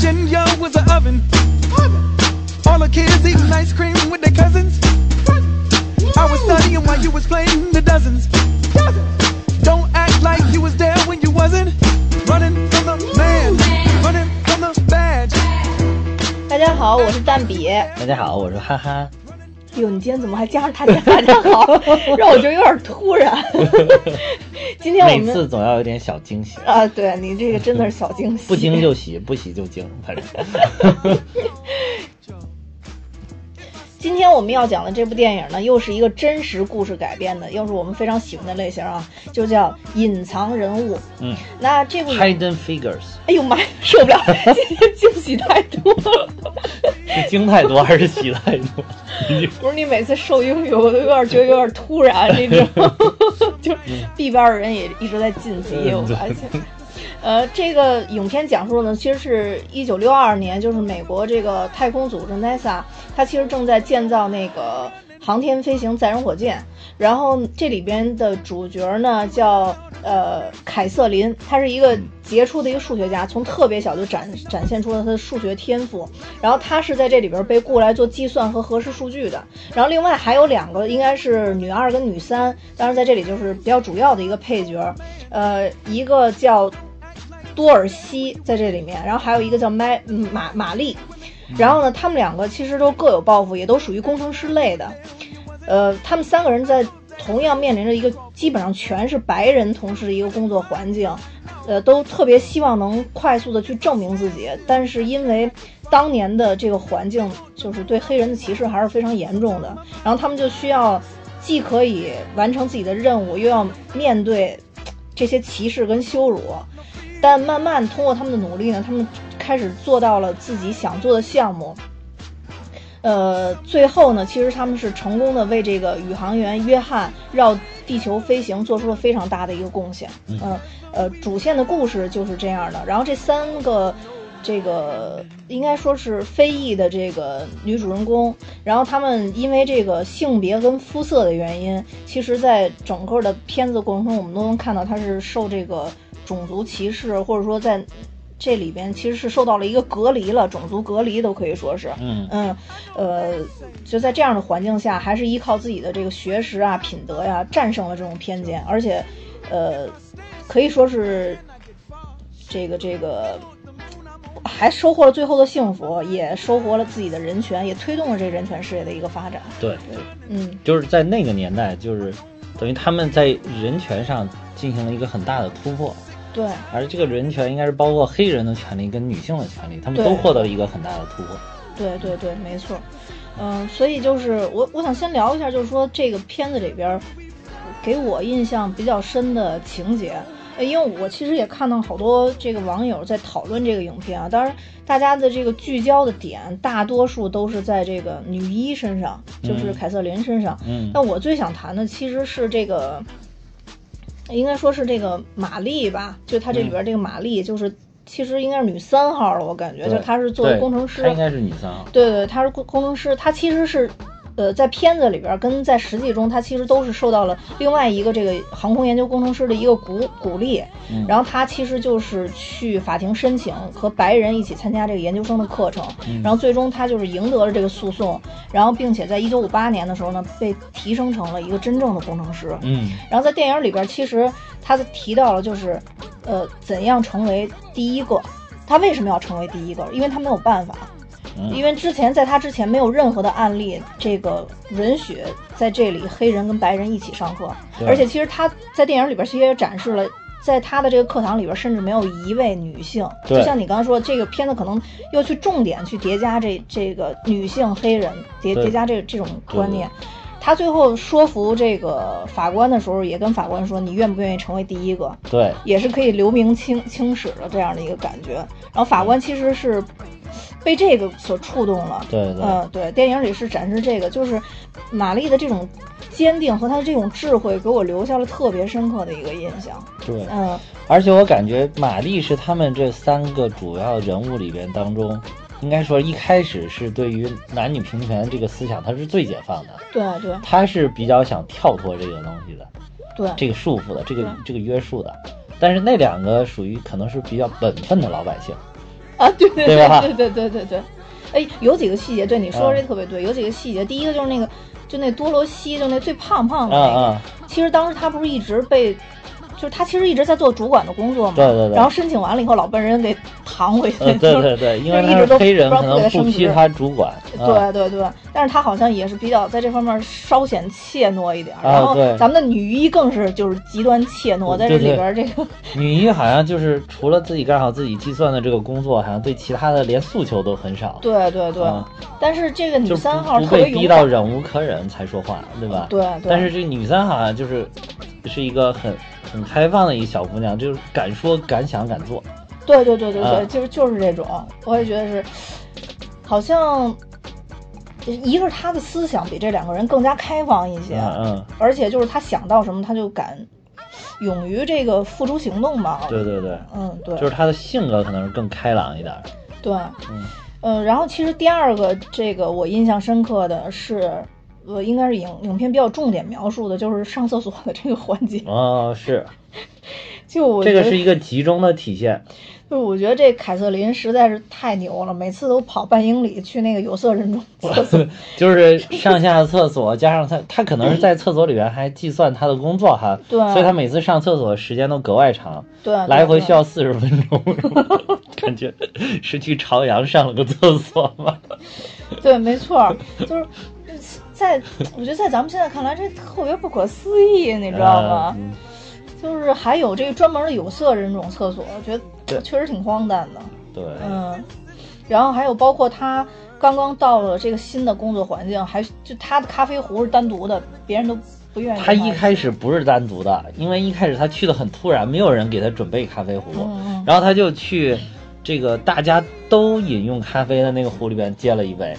Virginia was an oven. All the kids eating ice cream with their cousins. I was studying while you was playing the dozens. Don't act like you was there when you wasn't. Running from the man, running from the badge. 大家好，我是蛋比。大家好，我是哈哈。 哟，你今天怎么还加上他家大家好，让我觉得有点突然。今天我们每次总要有点小惊喜，啊，对你这个真的是小惊喜，不惊就喜，不喜就惊，反正。今天我们要讲的这部电影呢，又是一个真实故事改编的，又是我们非常喜欢的类型啊，就叫隐藏人物。嗯那这部影，，Hidden Figures 哎呦妈呀，受不了，今 天惊喜太多了。是惊太多还是喜太多？不是你每次受英语，我都有点觉得有点突然，你知道吗？就是 B 班的人也一直在晋级，嗯我发现。呃，这个影片讲述的呢，其实是一九六二年，就是美国这个太空组织 NASA，它其实正在建造那个航天飞行载人火箭。然后这里边的主角呢叫呃凯瑟琳，她是一个杰出的一个数学家，从特别小就展展现出了她的数学天赋。然后她是在这里边被雇来做计算和核实数据的。然后另外还有两个，应该是女二跟女三，当然在这里就是比较主要的一个配角。呃，一个叫多尔西在这里面，然后还有一个叫麦嗯玛玛丽。然后呢，他们两个其实都各有抱负，也都属于工程师类的。呃，他们三个人在同样面临着一个基本上全是白人同事的一个工作环境，呃，都特别希望能快速的去证明自己，但是因为当年的这个环境，就是对黑人的歧视还是非常严重的，然后他们就需要既可以完成自己的任务，又要面对这些歧视跟羞辱。但慢慢通过他们的努力呢，他们开始做到了自己想做的项目。呃，最后呢，其实他们是成功的为这个宇航员约翰绕地球飞行做出了非常大的一个贡献。嗯、呃，主线的故事就是这样的。然后这三个，这个应该说是非裔的这个女主人公，然后他们因为这个性别跟肤色的原因，其实在整个的片子过程中，我们都能看到她是受这个种族歧视，或者说在。这里边其实是受到了一个隔离了，种族隔离都可以说是，嗯。嗯，呃，就在这样的环境下，还是依靠自己的这个学识啊、品德呀、战胜了这种偏见，而且，呃，可以说是这个这个，还收获了最后的幸福，也收获了自己的人权，也推动了这人权事业的一个发展。对，嗯，就是在那个年代，就是等于他们在人权上进行了一个很大的突破，对，而这个人权应该是包括黑人的权利跟女性的权利，他们都获得了一个很大的突破。对对对，没错。嗯、所以就是我我想先聊一下，就是说这个片子里边儿给我印象比较深的情节。呃因为我其实也看到好多这个网友在讨论这个影片啊，当然大家的这个聚焦的点大多数都是在这个女一身上，就是嗯凯瑟琳身上。嗯那我最想谈的其实是这个，应该说是这个玛丽吧，就她这里边这个玛丽，就是其实应该是女三号了，我感觉，就她是作为工程师，她应该是女三号。对对，她是工工程师，她其实是，呃，在片子里边儿跟在实际中，他其实都是受到了另外一个这个航空研究工程师的一个鼓鼓励，嗯然后他其实就是去法庭申请和白人一起参加这个研究生的课程，嗯然后最终他就是赢得了这个诉讼，然后并且在一九五八年的时候呢，被提升成了一个真正的工程师，嗯然后在电影里边，其实他提到了就是，呃，怎样成为第一个。他为什么要成为第一个？因为他没有办法，嗯因为之前在他之前没有任何的案例，这个允许在这里黑人跟白人一起上课。而且其实他在电影里边其实也展示了。在他的这个课堂里边，甚至没有一位女性。就像你刚刚说，这个片子可能又去重点去叠加这这个女性黑人叠叠加这这种观念。对他最后说服这个法官的时候，也跟法官说：“你愿不愿意成为第一个？”对，也是可以留名青青史的这样的一个感觉。然后法官其实是被这个所触动了。对对嗯，对，电影里是展示这个，就是玛丽的这种坚定和她的这种智慧，给我留下了特别深刻的一个印象。对，嗯，而且我感觉玛丽是他们这三个主要人物里边当中，应该说一开始是对于男女平权这个思想，他是最解放的，对对他是比较想跳脱这个东西的，对，这个束缚的，这个这个约束的。但是那两个属于可能是比较本分的老百姓，啊，对对对吧对对对对对。哎，有几个细节，对你说的这嗯特别对，有几个细节。第一个就是那个，就那多罗西，就那最胖胖的嗯那个，嗯，其实当时他不是一直被，就是他其实一直在做主管的工作嘛。对对对然后申请完了以后，老被人给搪回去。呃，对就是对对，因为是一直都黑人，不知道可能不批他主管。啊对对对，但是他好像也是比较在这方面稍显怯懦一点然后咱们的女一更是就是极端怯懦，在这里边儿这个女一好像就是除了自己干好自己计算的这个工作，好像对其他的连诉求都很少。对对对。啊但是这个女三号特被逼到，忍无可忍才说话，对吧？对对。但是这女三好像就是是一个很很开放的一个小姑娘，就是敢说敢想敢做。对对对对对，啊就是就是这种，我也觉得是，好像一个是他的思想比这两个人更加开放一些，嗯嗯，而且就是他想到什么他就敢勇于这个付诸行动吧。对对对，嗯，对，就是他的性格可能是更开朗一点儿。对，嗯嗯，然后其实第二个这个我印象深刻的是，呃，应该是影影片比较重点描述的，就是上厕所的这个环节。哦，是就这个是一个集中的体现。就我觉得这凯瑟琳实在是太牛了，每次都跑半英里去那个有色人种厕所。就是上下厕所，加上他，他可能是在厕所里边还计算他的工作哈，对所以他每次上厕所时间都格外长，对，来回需要四十分钟，感觉是去朝阳上了个厕所吗？对，没错儿，就是在我觉得在咱们现在看来，这特别不可思议，你知道吗？嗯就是还有这个专门的有色人种厕所，我觉得确实挺荒诞的。对，嗯，然后还有包括他刚刚到了这个新的工作环境，还就他的咖啡壶是单独的，别人都不愿意他他一开始不是单独的，因为一开始他去的很突然，没有人给他准备咖啡壶，然后他就去这个大家都饮用咖啡的那个壶里边接了一杯，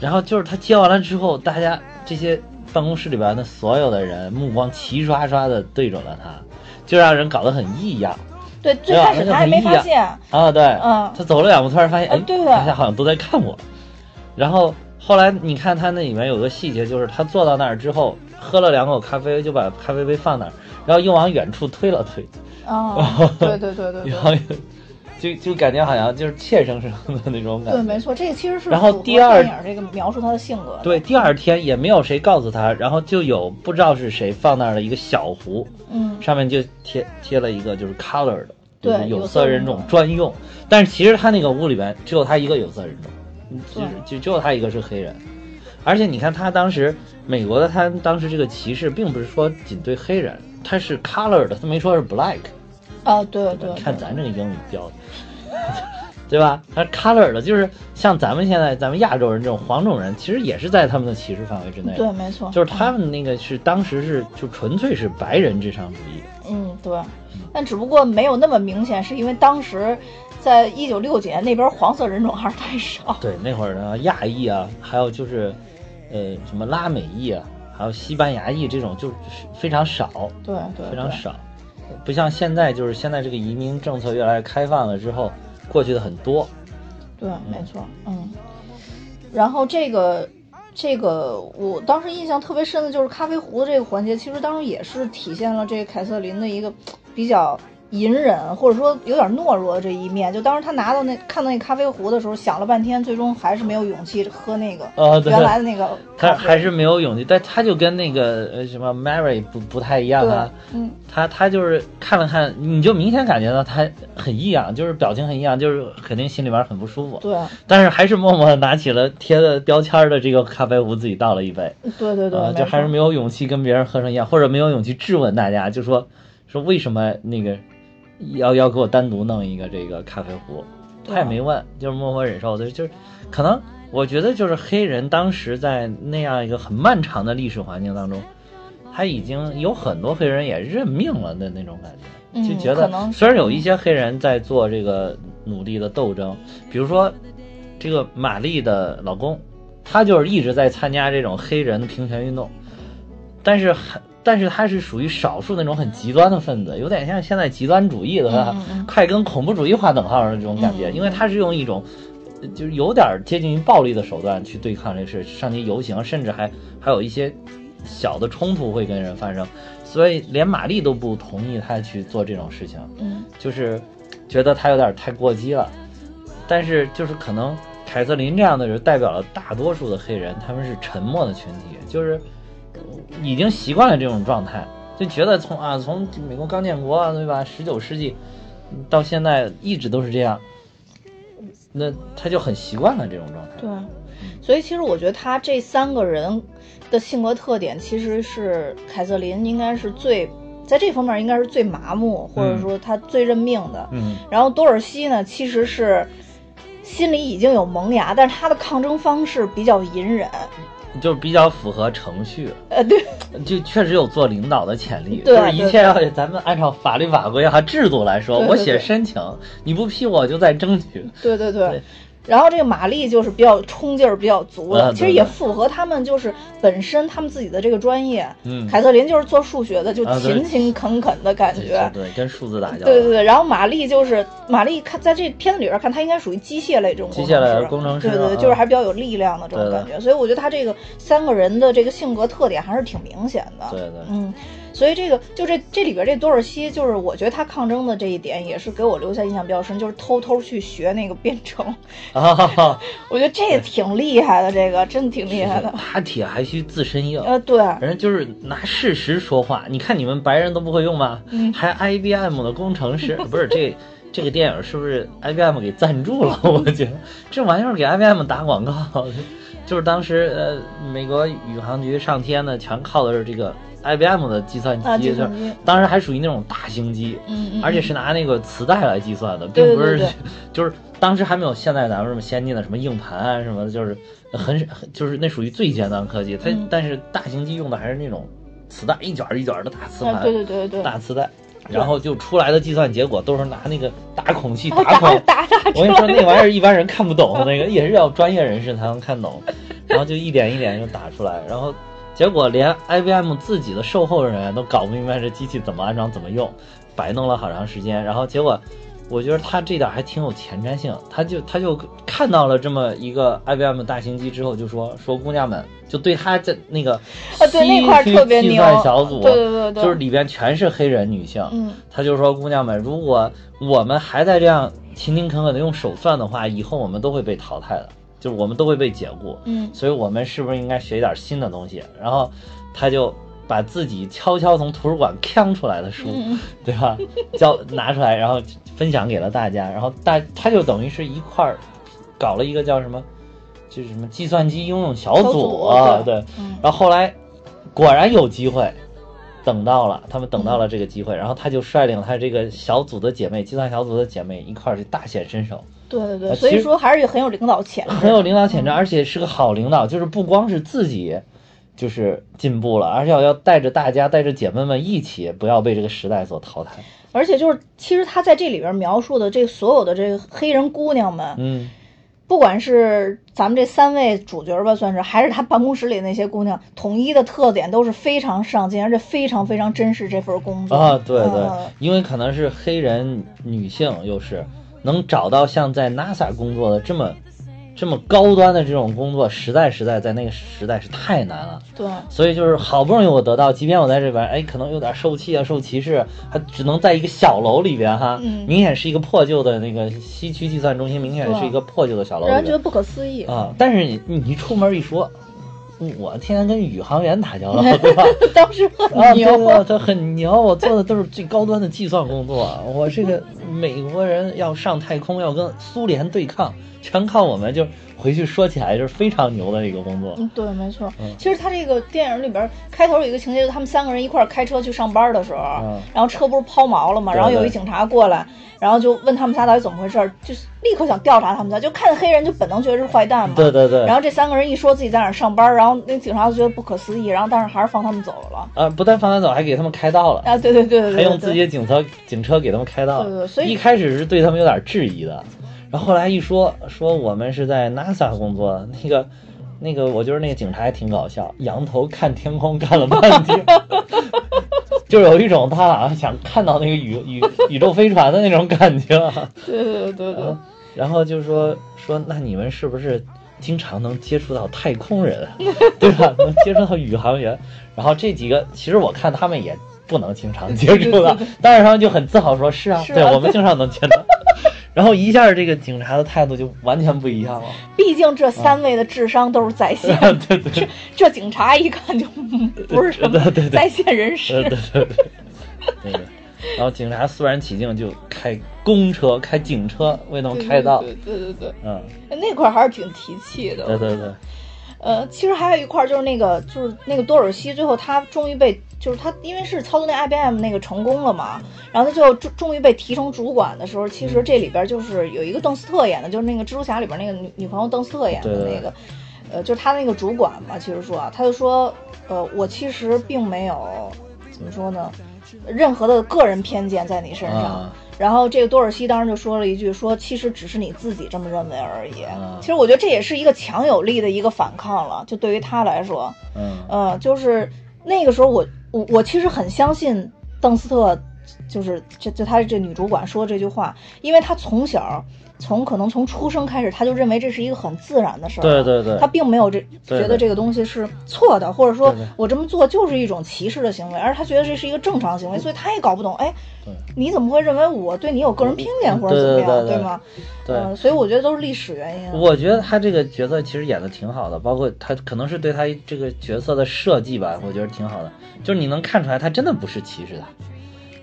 然后就是他接完了之后，大家这些办公室里边的所有的人目光齐刷刷的对准了他，就让人搞得很异样。对，最开始他还没发现，啊！对，嗯。他走了两步，突然发现，哎，啊对大家好像都在看我。然后后来你看他那里面有个细节，就是他坐到那儿之后，喝了两口咖啡，就把咖啡杯放那儿，然后又往远处推了推，哦，对对对对对。然后就就感觉好像就是怯生生的那种感觉对，没错，这个其实是然后第二电影这个描述他的性格的。对，第二天也没有谁告诉他，然后就有不知道是谁放那儿的一个小壶，嗯，上面就贴贴了一个就是 color 的，就是对有有色人种专用。但是其实他那个屋里边只有他一个有色人种，嗯就是就只有他一个是黑人。而且你看他当时美国的他当时这个歧视并不是说仅对黑人，他是 color 的，他没说是 black。啊，对对，对看咱这个英语标的，对吧？它是 color 的，就是像咱们现在咱们亚洲人这种黄种人，其实也是在他们的歧视范围之内。对，没错，就是他们那个是当时是就纯粹是白人至上主义，嗯，对，但只不过没有那么明显，是因为当时在一九六几年那边黄色人种还是太少。对那会儿呢亚裔啊，还有就是呃什么拉美裔啊，还有西班牙裔这种就是非常少，对对，对。非常少，不像现在就是现在这个移民政策越来越开放了之后，过去的很多。对，没错，嗯。然后这个这个，我当时印象特别深的就是咖啡壶的这个环节，其实当时也是体现了这个凯瑟琳的一个比较隐忍或者说有点懦弱的这一面。就当时他拿到那看到那咖啡壶的时候，想了半天，最终还是没有勇气喝那个呃，对原来的那个。他还是没有勇气，但他就跟那个呃什么 Mary 不不太一样对啊，，嗯，他他就是看了看，你就明显感觉到他很异样，就是表情很异样，就是肯定心里边很不舒服，对，但是还是默默的拿起了贴的标签的这个咖啡壶，自己倒了一杯，对对对，就还是没有勇气跟别人喝成一样，或者没有勇气质问大家，就说说为什么那个要要给我单独弄一个这个咖啡壶，他也没问，就是默默忍受的，就是可能我觉得就是黑人当时在那样一个很漫长的历史环境当中，他已经有很多黑人也认命了的那种感觉。就嗯觉得虽然有一些黑人在做这个努力的斗争，比如说这个玛丽的老公，他就是一直在参加这种黑人的平权运动，但是很但是他是属于少数那种很极端的分子，有点像现在极端主义的，快跟恐怖主义划等号的这种感觉，因为他是用一种。呃就是有点接近于暴力的手段去对抗这个事，上街游行，甚至还还有一些小的冲突会跟人发生，所以连玛丽都不同意他去做这种事情。嗯就是觉得他有点太过激了。但是就是可能凯瑟琳这样的人代表了大多数的黑人，他们是沉默的群体，就是已经习惯了这种状态，就觉得从啊从美国刚建国啊，对吧？十九世纪到现在一直都是这样，那他就很习惯了这种状态。对，所以其实我觉得他这三个人的性格特点，其实是凯瑟琳应该是最在这方面应该是最麻木，或者说他最认命的。嗯，然后多尔西呢，其实是心里已经有萌芽，但是他的抗争方式比较隐忍。就是比较符合程序，呃，对，就确实有做领导的潜力。对就是一切要咱们按照法律法规和制度来说，对对我写申请，你不批我就再争取。对对对对。然后这个玛丽就是比较冲劲儿比较足的，其实也符合他们就是本身他们自己的这个专业。嗯凯瑟琳就是做数学的，就勤勤恳恳的感觉。对对，跟数字打交道。对对对，然后玛丽就是玛丽，看在这片子里边看，她应该属于机械类这种机械类工工程师对对对，啊就是还比较有力量的这种感觉。所以我觉得她这个三个人的这个性格特点还是挺明显的。对对嗯，所以这个就这这里边这多尔西，就是我觉得他抗争的这一点也是给我留下印象比较深，就是偷偷去学那个编程，啊，我觉得这也挺厉害的，这个真的挺厉害的。打铁还需自身硬。呃，对，人就是拿事实说话，你看你们白人都不会用吗？嗯还 IBM 的工程师不是这这个电影是不是 IBM 给赞助了？我觉得这玩意儿给 IBM 打广告，就是当时呃美国宇航局上天呢，全靠的是这个 IBM 的计算机，啊就是当时还属于那种大型机，嗯嗯，而且是拿那个磁带来计算的，并不是 就是当时还没有现在咱们这么先进的什么硬盘啊什么的，就是很很就是那属于最尖端科技。它、嗯。但是大型机用的还是那种磁带，一卷儿一卷儿的大磁啊盘，对对对对，大磁带，然后就出来的计算结果都是拿那个打孔器啊打孔。打打打我跟你说，那玩意儿一般人看不懂，那个也是要专业人士才能看懂，然后就一点一点就打出来，然后结果连 IBM 自己的售后人员都搞不明白这机器怎么安装、怎么用，白弄了好长时间，然后结果。我觉得他这点还挺有前瞻性，他就他就看到了这么一个 IBM 大型机之后，就说说姑娘们，就对他在那个啊对那块特别牛算小组，对对对对就是里边全是黑人女性，嗯他就说：“姑娘们，如果我们还在这样勤勤恳恳的用手算的话，以后我们都会被淘汰的，就是我们都会被解雇。嗯所以我们是不是应该学一点新的东西？”然后他就把自己悄悄从图书馆抢出来的书，嗯。对吧，交拿出来，然后分享给了大家。然后大他就等于是一块儿搞了一个叫什么，就是什么计算机应用小小组对。然后后来果然有机会，等到了，他们等到了这个机会，然后他就率领他这个小组的姐妹，计算小组的姐妹一块儿去大显身手，对对对，所以说还是很有领导潜质，很有领导潜质，而且是个好领导，就是不光是自己。就是进步了，而且要要带着大家，带着姐妹们一起，不要被这个时代所淘汰。而且就是其实他在这里边描述的这所有的这个黑人姑娘们，嗯，不管是咱们这三位主角吧，算是还是他办公室里那些姑娘，统一的特点都是非常上进，而且非常非常珍视这份工作啊，对对，嗯因为可能是黑人女性，又是能找到像在 NASA 工作的这么这么高端的这种工作，实在实在在那个时代是太难了。对所以就是好不容易我得到，即便我在这边，哎，可能有点受气啊，受歧视，还只能在一个小楼里边哈，嗯明显是一个破旧的那个西区计算中心，明显是一个破旧的小楼里边让人觉得不可思议。啊。但是你你一出门一说，我天天跟宇航员打交道，对吧？当时很啊，牛，对对，他很牛，我做的都是最高端的计算工作。我这个美国人要上太空，要跟苏联对抗，全靠我们。就回去说起来，就是非常牛的一个工作。嗯，对，没错。嗯其实他这个电影里边开头有一个情节，就是他们三个人一块儿开车去上班的时候，嗯然后车不是抛锚了嘛，然后有一警察过来，然后就问他们仨到底怎么回事儿，就是立刻想调查他们家，就看见黑人就本能觉得是坏蛋嘛。对对对。然后这三个人一说自己在哪儿上班，然后那警察就觉得不可思议，然后但是还是放他们走了。啊，不但放他走，还给他们开道了，啊，对对对对对，还用自己的警车警车给他们开道。对对所以一开始是对他们有点质疑的，然后后来一说说我们是在 NASA 工作，那个那个我觉得那个警察还挺搞笑，仰头看天空看了半天，就有一种他好像想看到那个宇宇宇宙飞船的那种感觉。对对对对对。然后就说说那你们是不是经常能接触到太空人，对吧？能接触到宇航员。然后这几个其实我看他们也不能经常接触到，但是他们就很自豪说：“是啊，是啊对我们经常能见到。”然后一下这个警察的态度就完全不一样了。毕竟这三位的智商都是在线，对对这这警察一看就嗯不是什么在线人对士。对对对对对。然后警察肃然起敬，就开公车、开警车为他们开道。对对对对嗯，对，那块儿还是挺提气的。对对对，呃，其实还有一块儿就是那个，就是那个多尔西，最后他终于被，就是他因为是操作那 IBM 那个成功了嘛，然后他最后终终于被提成主管的时候，其实这里边就是有一个邓斯特演的，就是那个蜘蛛侠里边那个女女朋友邓斯特演的那个，呃，就是他那个主管嘛，其实说啊，他就说，呃，我其实并没有怎么说呢，任何的个人偏见在你身上。啊然后这个多尔西当时就说了一句，说其实只是你自己这么认为而已。啊其实我觉得这也是一个强有力的一个反抗了，就对于他来说，嗯呃，就是那个时候我我我其实很相信邓斯特，就是这就他这女主管说这句话，因为他从小从可能从出生开始，他就认为这是一个很自然的事儿。对对对他并没有这觉得这个东西是错的，或者说我这么做就是一种歧视的行为，而他觉得这是一个正常行为，所以他也搞不懂，哎，你怎么会认为我对你有个人偏见或者怎么样，对吗？对嗯，所以我觉得都是历史原因。我觉得他这个角色其实演的挺好的，包括他可能是对他这个角色的设计吧，我觉得挺好的。就是你能看出来，他真的不是歧视他，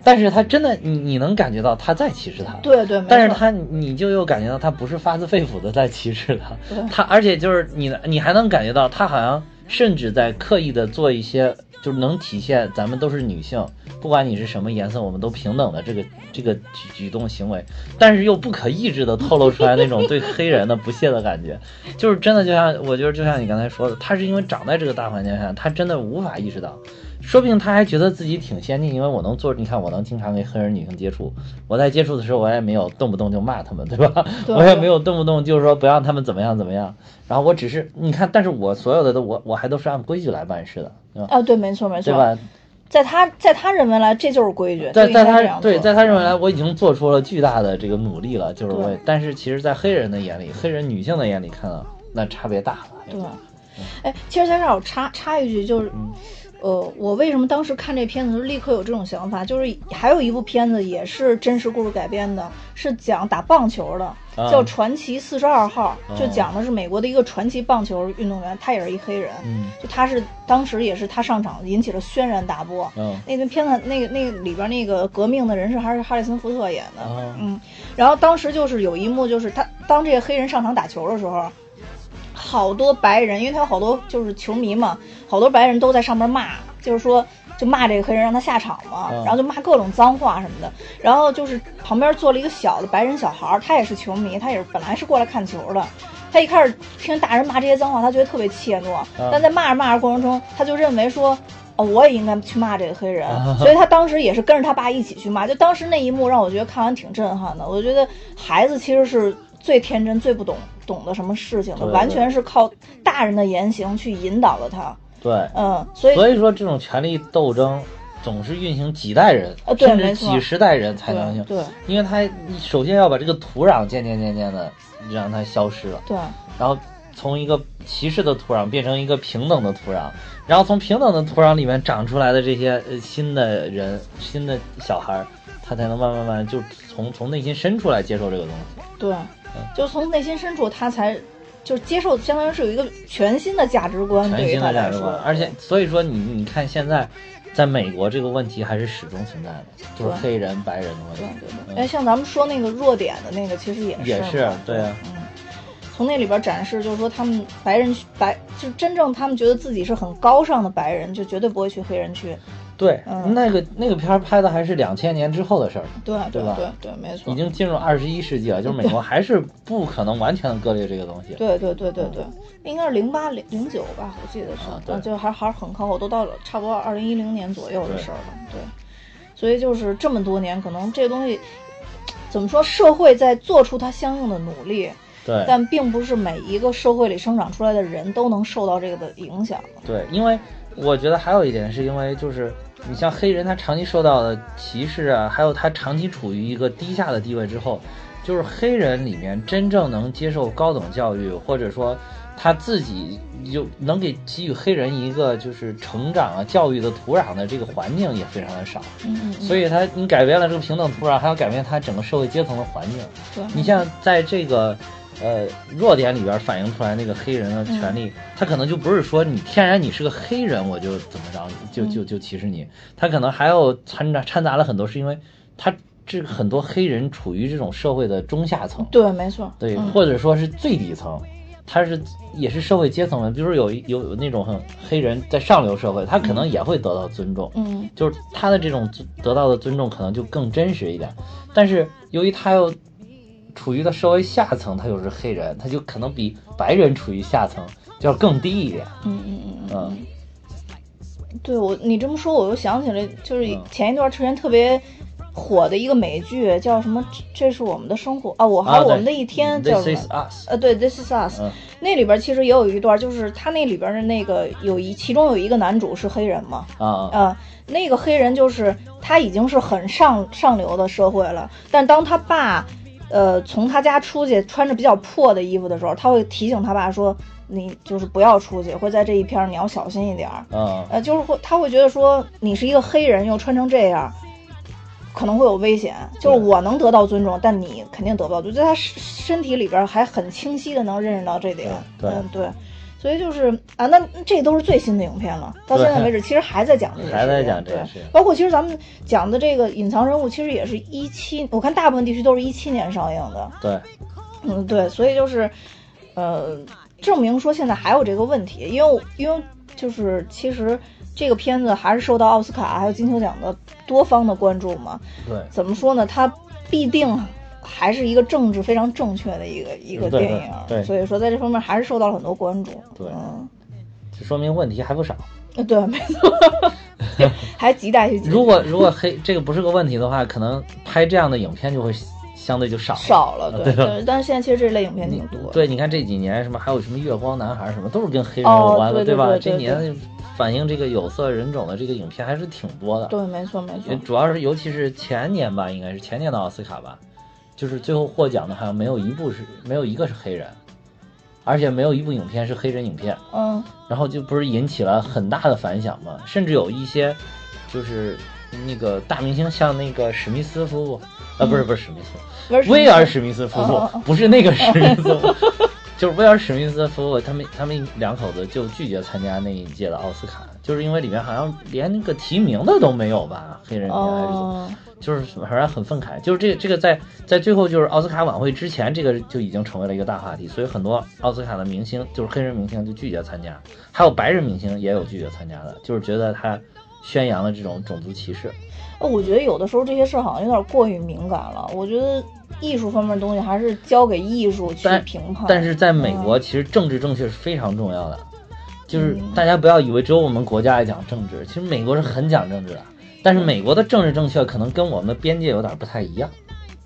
但是他真的你你能感觉到他在歧视他。对对，但是他，你就又感觉到他不是发自肺腑的在歧视他，他而且就是你，你还能感觉到他好像甚至在刻意的做一些，就是能体现咱们都是女性，不管你是什么颜色，我们都平等的这个这个举举动行为，但是又不可抑制的透露出来那种对黑人的不屑的感觉，就是真的就像我觉得就像你刚才说的，他是因为长在这个大环境下，他真的无法意识到。说不定他还觉得自己挺先进，因为我能做，你看我能经常跟黑人女性接触，我在接触的时候我也没有动不动就骂他们，对吧？对我也没有动不动就是说不让他们怎么样怎么样，然后我只是你看，但是我所有的都我我还都是按规矩来办事的，对吧？啊，对，没错没错，对吧？在他在他认为来，这就是规矩，在在他对在他认为来，我已经做出了巨大的这个努力了，就是对为，但是其实，在黑人的眼里，黑人女性的眼里看到那差别大了。对，哎，其实在这儿我插插一句，就是，嗯呃，我为什么当时看这片子就立刻有这种想法？就是还有一部片子也是真实故事改编的，是讲打棒球的，啊叫《传奇四十二号》，就哦讲的是美国的一个传奇棒球运动员，他也是一黑人，嗯就他是当时也是他上场引起了轩然大波。嗯那个片子，那个那个里边那个革命的人是还是哈里森福特演的，哦嗯，然后当时就是有一幕，就是他当这个黑人上场打球的时候，好多白人，因为他有好多就是球迷嘛，好多白人都在上面骂，就是说就骂这个黑人让他下场嘛，嗯然后就骂各种脏话什么的。然后就是旁边坐了一个小的白人小孩，他也是球迷，他也是本来是过来看球的。他一开始听大人骂这些脏话，他觉得特别怯懦，嗯但在骂着骂着过程中，他就认为说。哦，我也应该去骂这个黑人，啊 所以他当时也是跟着他爸一起去骂。就当时那一幕让我觉得看完挺震撼的。我觉得孩子其实是最天真、最不懂懂得什么事情完全是靠大人的言行去引导了他。对，嗯，所以所以说这种权力斗争总是运行几代人，甚至几十代人才能行。对对因为他首先要把这个土壤渐渐渐渐的让它消失了，对然后从一个歧视的土壤变成一个平等的土壤，然后从平等的土壤里面长出来的这些呃新的人、新的小孩，他才能慢慢慢就从从内心深处来接受这个东西。对，就从内心深处他才就是接受，相当于是有一个全新的价值观全新的价值观，，而且所以说你你看现在，在美国这个问题还是始终存在的，就是黑人白人的问对题。对对对。哎，像咱们说那个弱点的那个，其实也是也是对啊嗯。从那里边展示，就是说他们白人白，就是真正他们觉得自己是很高尚的白人，就绝对不会去黑人区。对，嗯。那个那个片儿拍的还是两千年之后的事儿，对对吧？对对，没错。已经进入二十一世纪了，就是美国 还是不可能完全的割裂这个东西。对对对对对，应该是零八零零九吧，我记得是，啊对。就还还是很靠后，都到了差不多二零一零年左右的事儿了。对，所以就是这么多年，可能这东西怎么说，社会在做出它相应的努力，对。但并不是每一个社会里生长出来的人都能受到这个的影响。对，因为我觉得还有一点是因为就是你像黑人，他长期受到的歧视啊，还有他长期处于一个低下的地位之后，就是黑人里面真正能接受高等教育，或者说他自己有能给给予黑人一个就是成长啊、教育的土壤的这个环境也非常的少。嗯嗯，所以他你改变了这个平等土壤，还要改变他整个社会阶层的环境。对，你像在这个呃弱点里边反映出来那个黑人的权利，他可能就不是说你天然你是个黑人我就怎么着就就就歧视你，他可能还有掺杂掺杂了很多，是因为他这很多黑人处于这种社会的中下层，对，没错，对，嗯。或者说是最底层。他是也是社会阶层的，比如说有有有那种很黑人在上流社会，他可能也会得到尊重，嗯。就是他的这种尊得到的尊重可能就更真实一点。但是由于他又处于的稍微下层，他又是黑人，他就可能比白人处于下层就要更低一点。嗯嗯嗯嗯嗯对我你这么说，我又想起来，就是嗯前一段时间特别火的一个美剧，叫什么？这这是我们的生活啊，我还有我们的一天，叫，This 什么？us。呃，对，This is Us，、嗯那里边其实也有一段，就是他那里边的那个有一，其中有一个男主是黑人嘛，啊啊啊，那个黑人就是他已经是很上上流的社会了，但当他爸，呃，从他家出去穿着比较破的衣服的时候，他会提醒他爸说，你就是不要出去，会在这一片儿你要小心一点儿。嗯呃，就是会他会觉得说你是一个黑人又穿成这样，可能会有危险。就是我能得到尊重，但你肯定得不到尊重。在他身身体里边还很清晰的能认识到这点。嗯对。所以就是啊，那这都是最新的影片了。到现在为止，其实还在讲这个，还在讲这个对事情包括其实咱们讲的这个隐藏人物，其实也是一七，我看大部分地区都是一七年上映的。对，嗯，对，所以就是，呃，证明说现在还有这个问题，因为因为就是其实这个片子还是受到奥斯卡还有金球奖的多方的关注嘛。对怎么说呢？它必定还是一个政治非常正确的一个一个电影，对所以说在这方面还是受到了很多关注。对嗯，这说明问题还不少。呃对，没错，还亟待去解决如果如果黑这个不是个问题的话，可能拍这样的影片就会相对就少了少了，对对，但是现在其实这类影片挺多。对，你看这几年什么还有什么月光男孩什么，都是跟黑人哦有关的，吧？对吧这年反映这个有色人种的这个影片还是挺多的。对，没错没错。主要是尤其是前年吧，应该是前年的奥斯卡吧，就是最后获奖的好像没有一部是没有一个是黑人，而且没有一部影片是黑人影片，嗯。然后就不是引起了很大的反响嘛，甚至有一些就是那个大明星，像那个史密斯夫妇，啊不是不是史密斯，威威尔史密斯夫妇，不是那个史密斯 夫妇，就是威尔史密斯夫妇，他们他们两口子就拒绝参加那一届的奥斯卡，就是因为里面好像连那个提名的都没有吧，黑人片还是怎么。哦，就是反正很愤慨，就是这个这个在在最后就是奥斯卡晚会之前，这个就已经成为了一个大话题，所以很多奥斯卡的明星就是黑人明星就拒绝参加，还有白人明星也有拒绝参加的，就是觉得他宣扬了这种种族歧视。呃我觉得有的时候这些事儿好像有点过于敏感了。我觉得艺术方面的东西还是交给艺术去评判。但是在美国，其实政治正确是非常重要的，就是嗯大家不要以为只有我们国家爱讲政治，其实美国是很讲政治的，但是美国的政治正确可能跟我们的边界有点不太一样。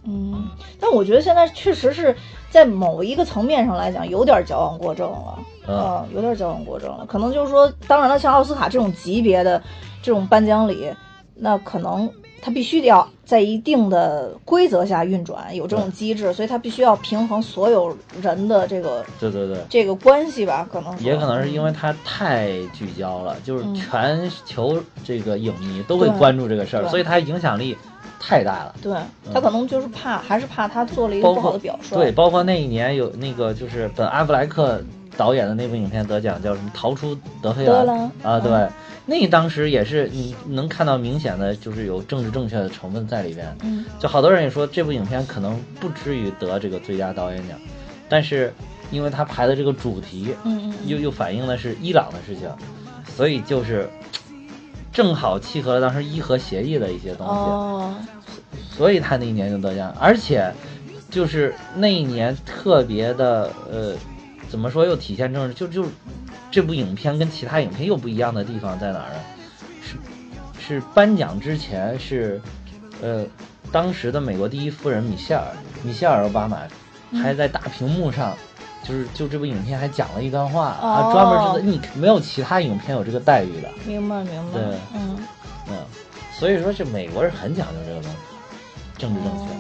嗯，但我觉得现在确实是在某一个层面上来讲，有点矫枉过正了。嗯啊，有点矫枉过正了。可能就是说，当然了，像奥斯卡这种级别的这种颁奖礼，那可能它必须得要在一定的规则下运转，有这种机制，所以它必须要平衡所有人的这个对对对。这个关系吧？可能也可能是因为它太聚焦了，就是嗯全球这个影迷都会关注这个事儿，所以它影响力太大了。对他可能就是怕，还是怕他做了一个不好的表率。对，包括那一年有那个就是本阿弗莱克导演的那部影片得奖，叫什么《逃出德黑兰》啊，嗯。对，那当时也是你能看到明显的就是有政治正确的成分在里边。嗯。就好多人也说这部影片可能不至于得这个最佳导演奖，但是因为他排的这个主题，嗯嗯又又反映的是伊朗的事情，所以就是正好契合了当时伊核协议的一些东西，哦，所以他那一年就得奖，而且就是那一年特别的呃，怎么说又体现政治，就就这部影片跟其他影片又不一样的地方在哪儿呢？是是颁奖之前是呃，当时的美国第一夫人米歇尔米歇尔奥巴马还在大屏幕上。就是就这部影片还讲了一段话，啊，哦专门是你没有其他影片有这个待遇的，明白明白。对嗯，嗯，所以说这美国是很讲究这个东西，政治正确。哦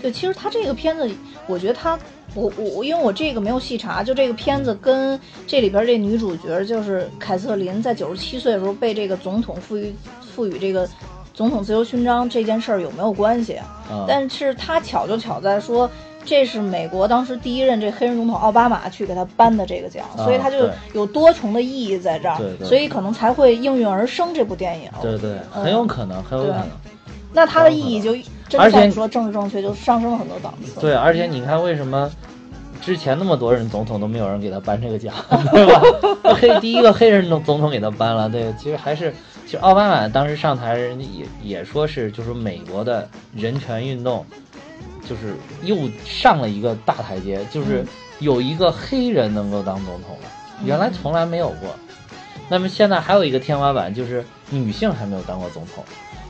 对，其实他这个片子，我觉得他我我因为我这个没有细查，就这个片子跟这里边这女主角就是凯瑟琳在九十七岁的时候被这个总统赋予赋予这个总统自由勋章这件事儿有没有关系？啊但是他巧就巧在说。这是美国当时第一任这黑人总统奥巴马去给他颁的这个奖，啊所以他就有多重的意义在这儿，所以可能才会应运而生这部电影。对对，嗯很有可能，很有可能。那它的意义就真而且说政治正确，就上升了很多档次。对，而且你看，为什么之前那么多人总统都没有人给他颁这个奖，对吧？黑第一个黑人总总统给他颁了，对，其实还是，其实奥巴马当时上台，人家也也说是，就是美国的人权运动，就是又上了一个大台阶，就是嗯有一个黑人能够当总统了，原来从来没有过。那么现在还有一个天花板，就是女性还没有当过总统。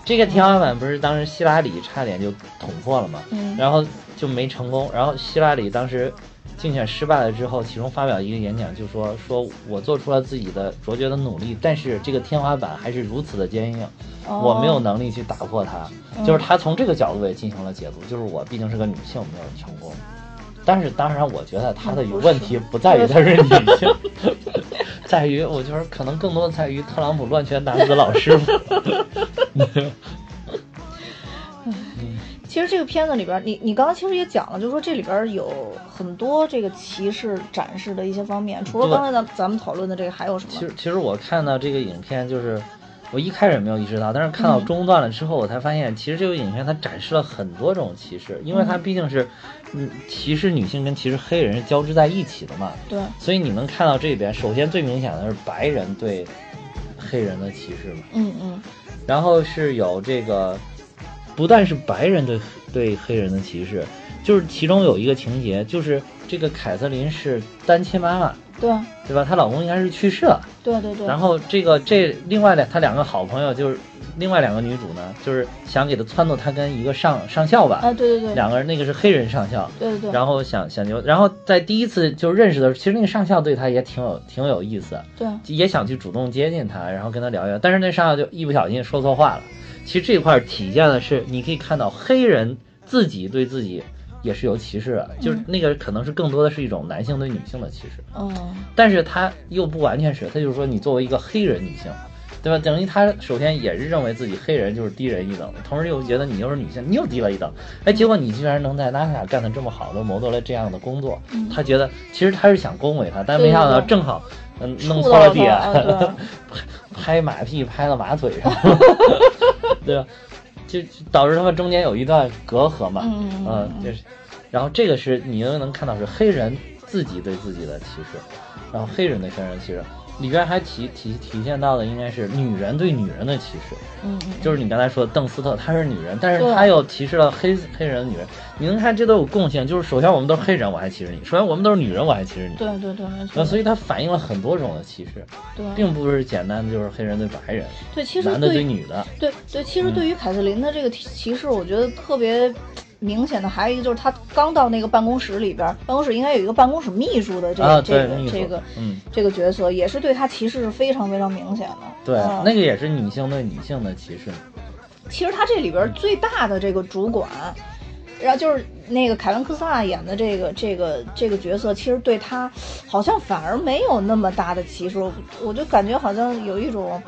这个天花板不是当时希拉里差点就捅破了嘛？嗯然后就没成功。然后希拉里当时竞选失败了之后，其中发表一个演讲，就说说我做出了自己的卓绝的努力，但是这个天花板还是如此的坚硬，哦我没有能力去打破它。就是他从这个角度也进行了解读，就是我毕竟是个女性，没有成功。但是当然，我觉得他的有问题不在于她是女性，在于我觉得可能更多的在于特朗普乱拳打死老师傅。其实这个片子里边，你你刚刚其实也讲了，就是说这里边有很多这个骑士展示的一些方面。除了对刚才咱咱们讨论的这个，还有什么？其实其实我看到这个影片，就是我一开始没有意识到，但是看到嗯。中段了之后，我才发现，其实这部影片它展示了很多种歧视，因为它嗯毕竟是嗯。歧视女性跟歧视黑人是交织在一起的嘛，对，所以你能看到这边，首先最明显的是白人对黑人的歧视嘛，嗯嗯。然后是有这个，不但是白人对对黑人的歧视，就是其中有一个情节，就是这个凯瑟琳是单亲妈妈，对对吧？她老公应该是去世了。对对对。然后这个这另外两她两个好朋友就是另外两个女主呢，就是想给她撺掇她跟一个上上校吧，啊，对对对，两个人那个是黑人上校，对对对。然后想想就然后在第一次就认识的时候，其实那个上校对她也挺有挺有意思，对也想去主动接近她，然后跟她聊一聊，但是那上校就一不小心说错话了。其实这块儿体现的是，你可以看到黑人自己对自己也是有歧视的，就是那个可能是更多的是一种男性对女性的歧视。嗯但是他又不完全是，他就是说你作为一个黑人女性，对吧？等于他首先也是认为自己黑人就是低人一等，同时又觉得你又是女性，你又低了一等。哎，结果你居然能在 NASA 干得这么好，都谋得了这样的工作，他觉得其实他是想恭维他，但没想到正好嗯弄错了点，到了他啊对 拍马屁拍到马腿上，对吧？就就导致他们中间有一段隔阂嘛，嗯就是，然后这个是你又能看到是黑人自己对自己的歧视，然后黑人的黑人的歧视，里边还体体体现到的应该是女人对女人的歧视，嗯嗯，就是你刚才说的邓斯特，她是女人，但是她又歧视了黑黑人的女人，你能看这都有共性，就是首先我们都是黑人，我还歧视你；首先我们都是女人，我还歧视你。对对对，没错那。所以它反映了很多种的歧视，对并不是简单的就是黑人对白人，对，其实男的对对女的。对对，其实对于凯瑟琳的这个歧视，我觉得特别明显的还有一个就是，他刚到那个办公室里边儿，办公室应该有一个办公室秘书的这个、啊，这个这个嗯，这个角色，也是对他歧视是非常非常明显的。对，嗯那个也是女性对女性的歧视。其实他这里边最大的这个主管，然后就是那个凯文科斯纳演的这个这个这个角色，其实对他好像反而没有那么大的歧视，我我就感觉好像有一种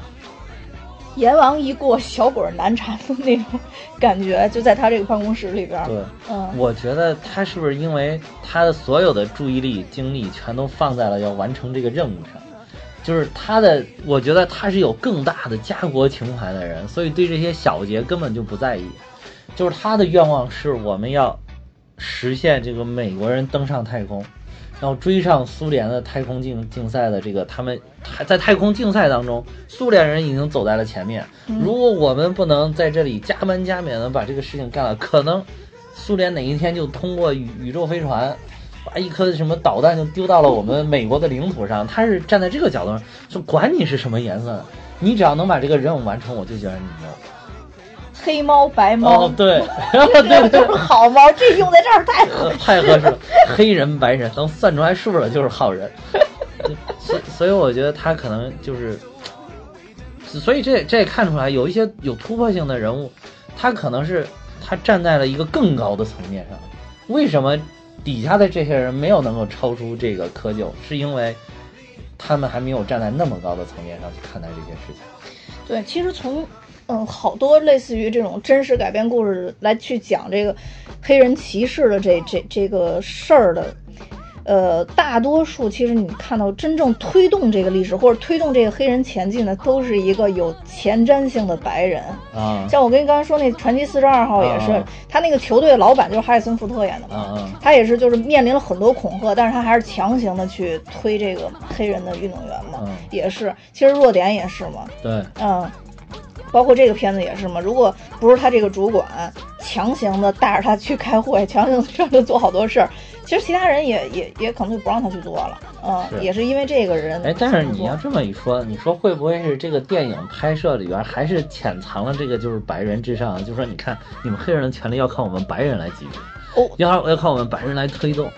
阎王一过小鬼难缠的那种感觉，就在他这个办公室里边。对，嗯，我觉得他是不是因为他的所有的注意力、精力全都放在了要完成这个任务上，就是他的，我觉得他是有更大的家国情怀的人，所以对这些小节根本就不在意。就是他的愿望是我们要实现这个美国人登上太空，然后追上苏联的太空竞竞赛的这个他们还在太空竞赛当中，苏联人已经走在了前面。如果我们不能在这里加班加点的把这个事情干了，可能苏联哪一天就通过宇宇宙飞船。把一颗什么导弹就丢到了我们美国的领土上，他是站在这个角度上说，管你是什么颜色的，你只要能把这个任务完成，我就觉得你牛。黑猫白猫，哦，对，这 对对都是好猫，这用在这儿太合适。太合适了，黑人白人能算出来数了就是好人，所以所以我觉得他可能就是，所以这这也看出来有一些有突破性的人物，他可能是他站在了一个更高的层面上。为什么底下的这些人没有能够超出这个窠臼，是因为他们还没有站在那么高的层面上去看待这些事情。对，其实从嗯好多类似于这种真实改编故事来去讲这个黑人歧视的这这这个事儿的。呃，大多数其实你看到真正推动这个历史或者推动这个黑人前进的，都是一个有前瞻性的白人啊。像我跟你刚才说那传奇四十二号也是，他那个球队的老板就是哈里森福特演的嘛。他也是就是面临了很多恐吓，但是他还是强行的去推这个黑人的运动员嘛。也是，其实弱点也是嘛。对，嗯，包括这个片子也是嘛。如果不是他这个主管强行的带着他去开会，强行让他做好多事儿。其实其他人也也也可能就不让他去做了，嗯，也是因为这个人。哎，但是你要这么一说，你说会不会是这个电影拍摄里边还是潜藏了这个就是白人至上？就是说，你看你们黑人的权利要靠我们白人来给予，哦，要要靠我们白人来推动。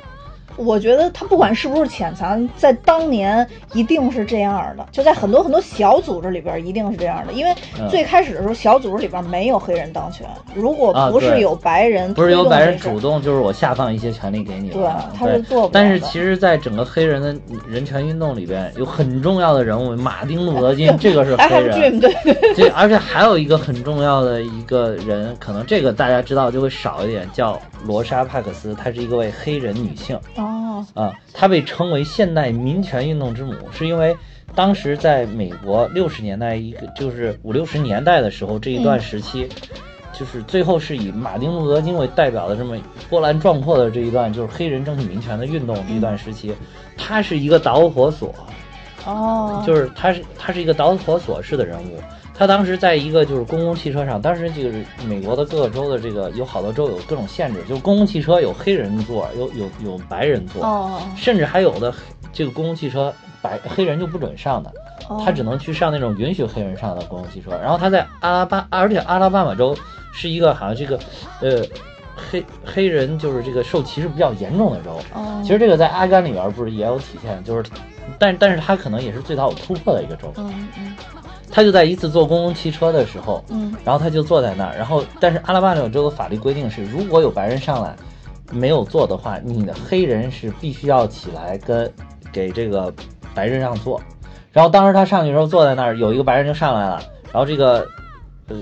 我觉得他不管是不是潜藏，在当年一定是这样的，就在很多很多小组织里边一定是这样的。因为最开始的时候，小组织里边没有黑人当权，如果不是有白人，不是有白人主动，就是我下放一些权利给你。对，他是做。但是其实，在整个黑人的人权运动里边，有很重要的人物，马丁路德金，这个是黑人。对对。而且还有一个很重要的一个人，可能这个大家知道就会少一点，叫罗莎帕克斯，她是一个位黑人女性。哦，啊，她被称为现代民权运动之母，是因为当时在美国六十年代一个就是五六十年代的时候这一段时期，就是最后是以马丁路德金为代表的这么波澜壮阔的这一段，就是黑人争取民权的运动这一段时期，她是一个导火索，哦，就是她是她是一个导火索式的人物。他当时在一个就是公共汽车上，当时就是美国的各个州的这个有好多州有各种限制，就是公共汽车有黑人坐，有有有白人坐，甚至还有的这个公共汽车白黑人就不准上的，他只能去上那种允许黑人上的公共汽车。然后他在阿拉巴，而且阿拉巴马州是一个好像这个呃黑黑人就是这个受歧视比较严重的州。其实这个在阿甘里边不是也有体现，就是但但是他可能也是最早有突破的一个州。嗯嗯。他就在一次坐公共汽车的时候，嗯，然后他就坐在那儿，然后但是阿拉巴马州的法律规定是，如果有白人上来没有坐的话，你的黑人是必须要起来跟给这个白人让座。然后当时他上去的时候坐在那儿，有一个白人就上来了，然后这个呃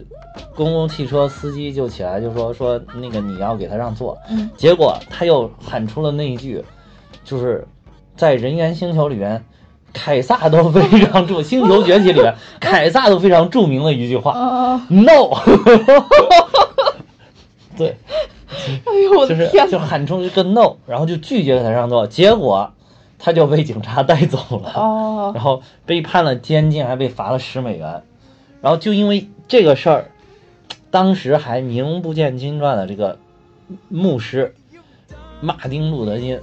公共汽车司机就起来就说说那个你要给他让座，嗯，结果他又喊出了那一句，就是在人猿星球里边。凯撒都非常著，《星球崛起》里面，凯撒都非常著名的一句话，“No”，对，哎呦，就是就喊出一个 “No”，然后就拒绝给他让座，结果他就被警察带走了，哦，然后被判了监禁，还被罚了十美元，然后就因为这个事儿，当时还名不见经传的这个牧师马丁路德金。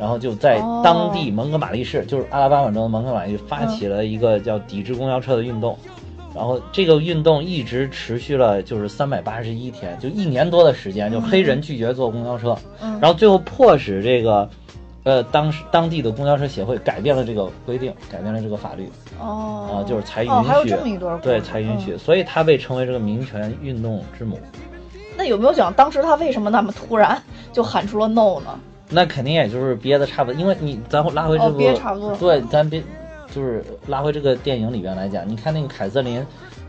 然后就在当地蒙哥马利市，就是阿拉巴马州的蒙哥马利，发起了一个叫抵制公交车的运动。然后这个运动一直持续了就是三百八十一天，就一年多的时间，就黑人拒绝坐公交车。然后最后迫使这个，呃，当时当地的公交车协会改变了这个规定，改变了这个法律。哦。啊，就是才允许。对，才允许。所以他被称为这个民权运动之母。那有没有讲当时他为什么那么突然就喊出了 “no” 呢？那肯定也就是憋的差不多，因为你咱拉回这部，对，咱别就是拉回这个电影里边来讲，你看那个凯瑟琳，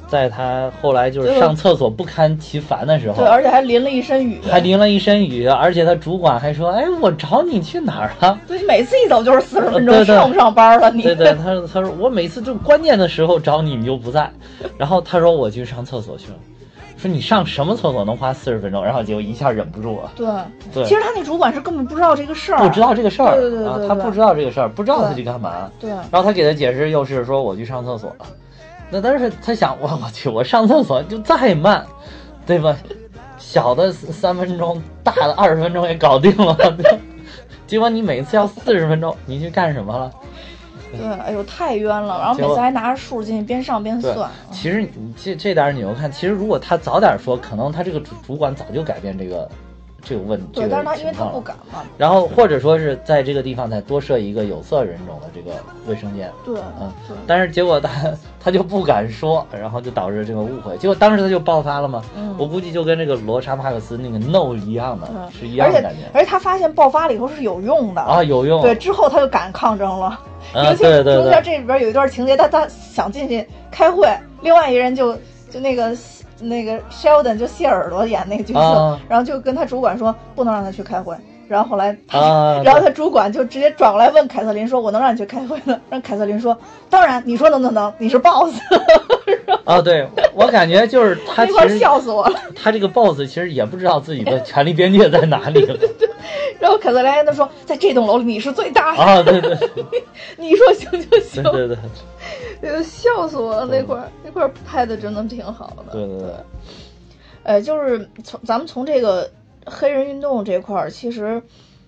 在她后来就是上厕所不堪其烦的时候，对，而且还淋了一身雨，还淋了一身雨，而且她主管还说，哎，我找你去哪儿了？对，每次一走就是四十分钟，上不上班了？你对对，他他说我每次就关键的时候找你，你就不在，然后他说我去上厕所去了。说你上什么厕所能花四十分钟？然后结果一下忍不住了。对对，其实他那主管是根本不知道这个事儿，不知道这个事儿，对对对，他不知道这个事儿，不知道他去干嘛。对，然后他给他解释又是说我去上厕所了。那但是他想，我我去，我上厕所就再慢，对吧？小的三分钟，大的二十分钟也搞定了。结果你每次要四十分钟，你去干什么了？对，哎呦，太冤了！然后每次还拿着数进去边上边算。其实你这这点你又看，其实如果他早点说，可能他这个主主管早就改变这个这个问这对，个但是他因为他。不敢嘛，然后或者说是在这个地方再多设一个有色人种的这个卫生间，对，嗯对，但是结果他他就不敢说，然后就导致这个误会。结果当时他就爆发了嘛，嗯。我估计就跟这个罗莎帕克斯那个 no 一样的，嗯。是一样的。感觉而且他发现爆发了以后是有用的。啊，有用。对，之后他就敢抗争了。啊，尤其对对中间，这里边有一段情节，他他想进去开会，另外一人就就那个那个 Sheldon 就谢耳朵演那个角色，啊然后就跟他主管说不能让他去开会。然后后来他，啊 然后他主管就直接转过来问凯瑟琳说：“我能让你去开会吗？”让凯瑟琳说：“当然，你说能能能，你是 boss。啊，对我感觉就是 ”他其实笑死我了。他这个 boss 其实也不知道自己的权力边界在哪里了然后凯瑟琳他说：“在这栋楼里你是最大的，啊，对对你说行就行。对对对笑死我了！那块儿那块儿拍的真的挺好的。对对对，呃，就是从咱们从这个黑人运动这块儿，其实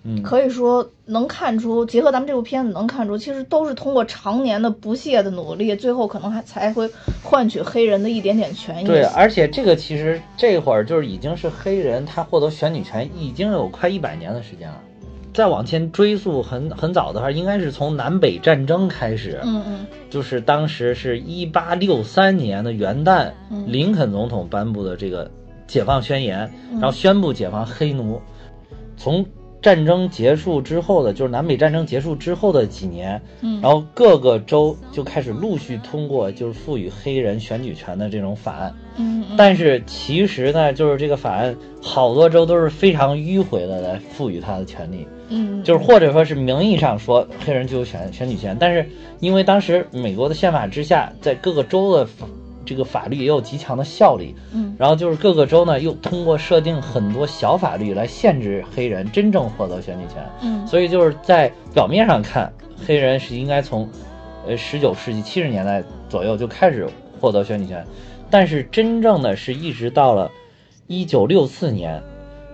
嗯，可以说能看出，结合咱们这部片子能看出，其实都是通过常年的不懈的努力，最后可能还才会换取黑人的一点点权益。对，而且这个其实这会儿就是已经是黑人他获得选举权已经有快一百年的时间了。再往前追溯很很早的话，应该是从南北战争开始，嗯嗯就是当时是一八六三年的元旦，嗯林肯总统颁布的这个解放宣言，嗯。然后宣布解放黑奴。从战争结束之后的，就是南北战争结束之后的几年，嗯，然后各个州就开始陆续通过就是赋予黑人选举权的这种法案。但是其实呢，就是这个法案好多州都是非常迂回的来赋予他的权利，嗯，就是或者说是名义上说黑人就有选选举权，但是因为当时美国的宪法之下，在各个州的法这个法律也有极强的效力，嗯。然后就是各个州呢又通过设定很多小法律来限制黑人真正获得选举权，嗯。所以就是在表面上看，黑人是应该从，呃，十九世纪七十年代左右就开始获得选举权，但是真正的是一直到了一九六四年，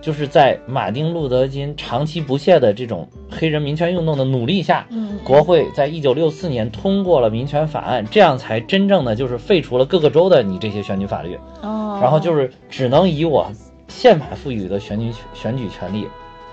就是在马丁·路德·金长期不懈的这种黑人民权运动的努力下，嗯。国会在一九六四年通过了民权法案，这样才真正的就是废除了各个州的你这些选举法律，哦，然后就是只能以我宪法赋予的选举选举权利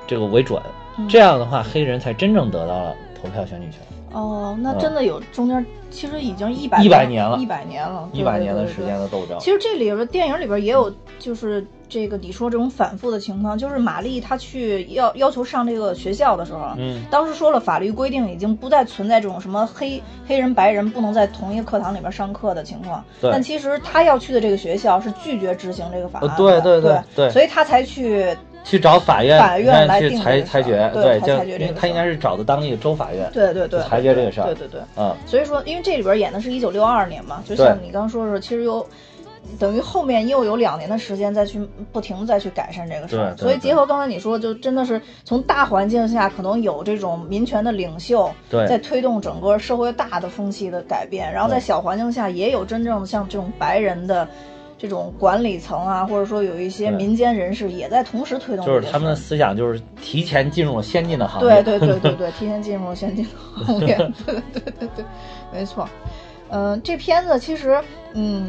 这个为准，嗯。这样的话黑人才真正得到了投票选举权。哦，那嗯。真的有中间其实已经一百100年了。一百年了，一百年的时。间的斗争。其实这里边电影里边也有，就是这个你说这种反复的情况，就是玛丽她去要要求上这个学校的时候，嗯，当时说了法律规定已经不再存在这种什么黑黑人白人不能在同一个课堂里边上课的情况，对但其实他要去的这个学校是拒绝执行这个法案的，呃对对对所以他才去去找法院，法院来去定裁裁决，对才就裁决这个他应该是找的当地的州法院，对对对裁决这个事儿对对对。嗯，所以说，因为这里边演的是一九六二年嘛，就像你刚刚说的，其实有等于后面又有两年的时间再去不停的再去改善这个事儿。对对所以结合刚才你说，就真的是从大环境下可能有这种民权的领袖对在推动整个社会大的风气的改变，然后在小环境下也有真正的像这种白人的。这种管理层啊，或者说有一些民间人士也在同时推动就是他们的思想就是提前进入了先进的行对业，对对对 对，提前进入先进的行业，对对对对对，没错。嗯、这片子其实，嗯，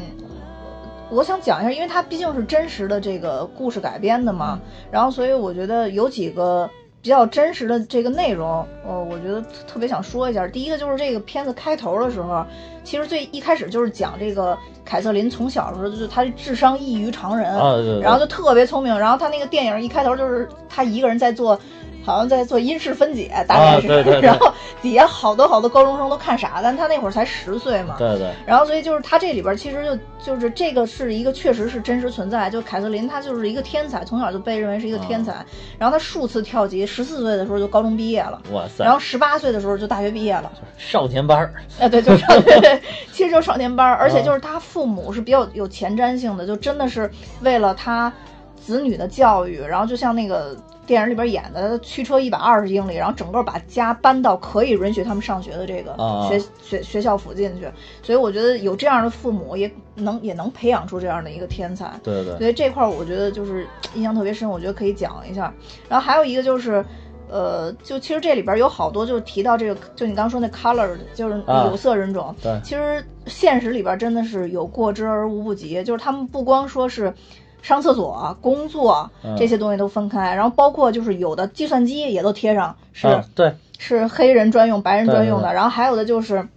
我想讲一下，因为它毕竟是真实的这个故事改编的嘛，然后所以我觉得有几个比较真实的这个内容，呃，我觉得特特别想说一下。第一个就是这个片子开头的时候，其实最一开始就是讲这个凯瑟琳从小的时候就是她智商异于常人，啊对对对然后就特别聪明，然后她那个电影一开头就是她一个人在做。好像在做因式分解，大概是，啊对对对。然后底下好多好多高中生都看傻，但他那会儿才十岁嘛，对对。然后所以就是他这里边其实就就是这个是一个确实是真实存在，就凯瑟琳她就是一个天才，从小就被认为是一个天才，然后她数次跳级，十四岁的时候就高中毕业了，哇塞，然后十八岁的时候就大学毕业了，少年班儿，哎 对，就少 对对，其实就是少年班儿，而且就是他父母是比较有前瞻性的，就真的是为了他子女的教育，然后就像那个。电影里边演的，他驱车一百二十英里，然后整个把家搬到可以允许他们上学的这个啊学、学学校附近去，所以我觉得有这样的父母也能也能培养出这样的一个天才。对对所以这块儿我觉得就是印象特别深，我觉得可以讲一下。然后还有一个就是，呃，就其实这里边有好多就是提到这个，就你刚说那 color，就是啊有色人种。对其实现实里边真的是有过之而无不及，就是他们不光说是。上厕所、工作嗯。这些东西都分开，然后包括就是有的计算机也都贴上是、啊，对，是黑人专用、白人专用的，然后还有的就是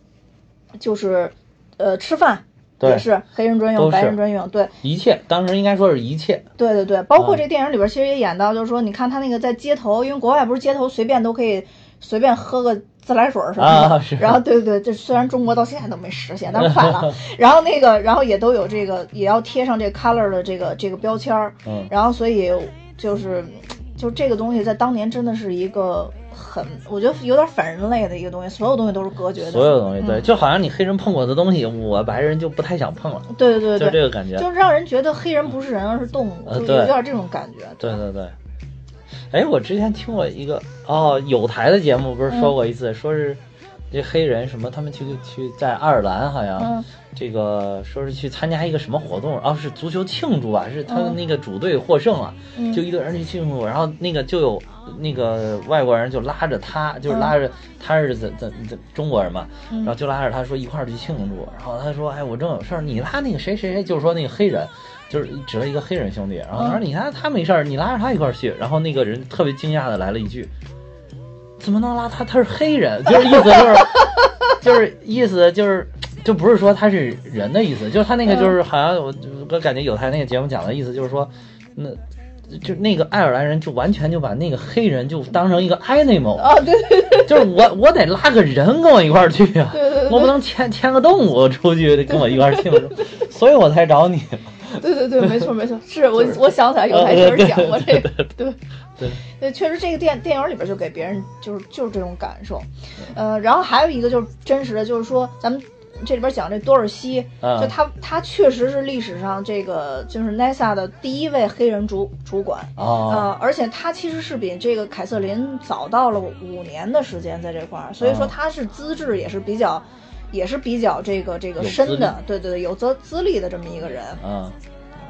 就是呃吃饭对也是黑人专用、白人专用，对。一切当时应该说是一切，对对对，包括啊这电影里边其实也演到，就是说你看他那个在街头，因为国外不是街头随便都可以随便喝个自来水儿什么的，啊然后对对对，这虽然中国到现在都没实现，但是快了。然后那个，然后也都有这个，也要贴上这 color 的这个这个标签儿。嗯然后所以就是，就这个东西在当年真的是一个很，我觉得有点反人类的一个东西，所有东西都是隔绝的。所有东西对，嗯就好像你黑人碰过的东西，我白人就不太想碰了，对对对就这个感觉。就让人觉得黑人不是人，而是动物，呃就有点这种感觉。对对对。哎，我之前听过一个哦，有台的节目不是说过一次，说是这黑人什么，他们去去在爱尔兰好像、嗯。这个说是去参加一个什么活动，哦是足球庆祝啊，是他的嗯。那个主队获胜了，嗯。就一堆人去庆祝，然后那个就有那个外国人就拉着他，就是嗯。拉着他是怎怎怎中国人嘛，嗯。然后就拉着他说一块儿去庆祝，然后他说哎我正有事儿，你拉那个谁谁谁，就是说那个黑人。就是指了一个黑人兄弟，然后他说：“嗯你看他没事儿，你拉着他一块儿去。”然后那个人特别惊讶的来了一句：“怎么能拉他？他是黑人。” 就是意思就是，就是意思就是，就不是说他是人的意思，就是他那个就是好像我我感觉有台那个节目讲的意思就是说，那就那个爱尔兰人就完全就把那个黑人就当成一个 animal，啊，对对对就是我我得拉个人跟我一块儿去啊，对对对我不能牵牵个动物出去跟我一块儿庆祝，所以我才找你。对 对对，没错没错，是我我想起来有台确实讲过这个，对对。对，确实这个电电影里边就给别人就是就是这种感受，呃，然后还有一个就是真实的，就是说咱们这里边讲这多尔西，嗯就他他确实是历史上这个就是 NASA 的第一位黑人主主管，哦，呃，而且他其实是比这个凯瑟琳早到了五年的时间在这块儿，所以说哦。他是资质也是比较，也是比较这个这个深的，对对对，有资资历的这么一个人。嗯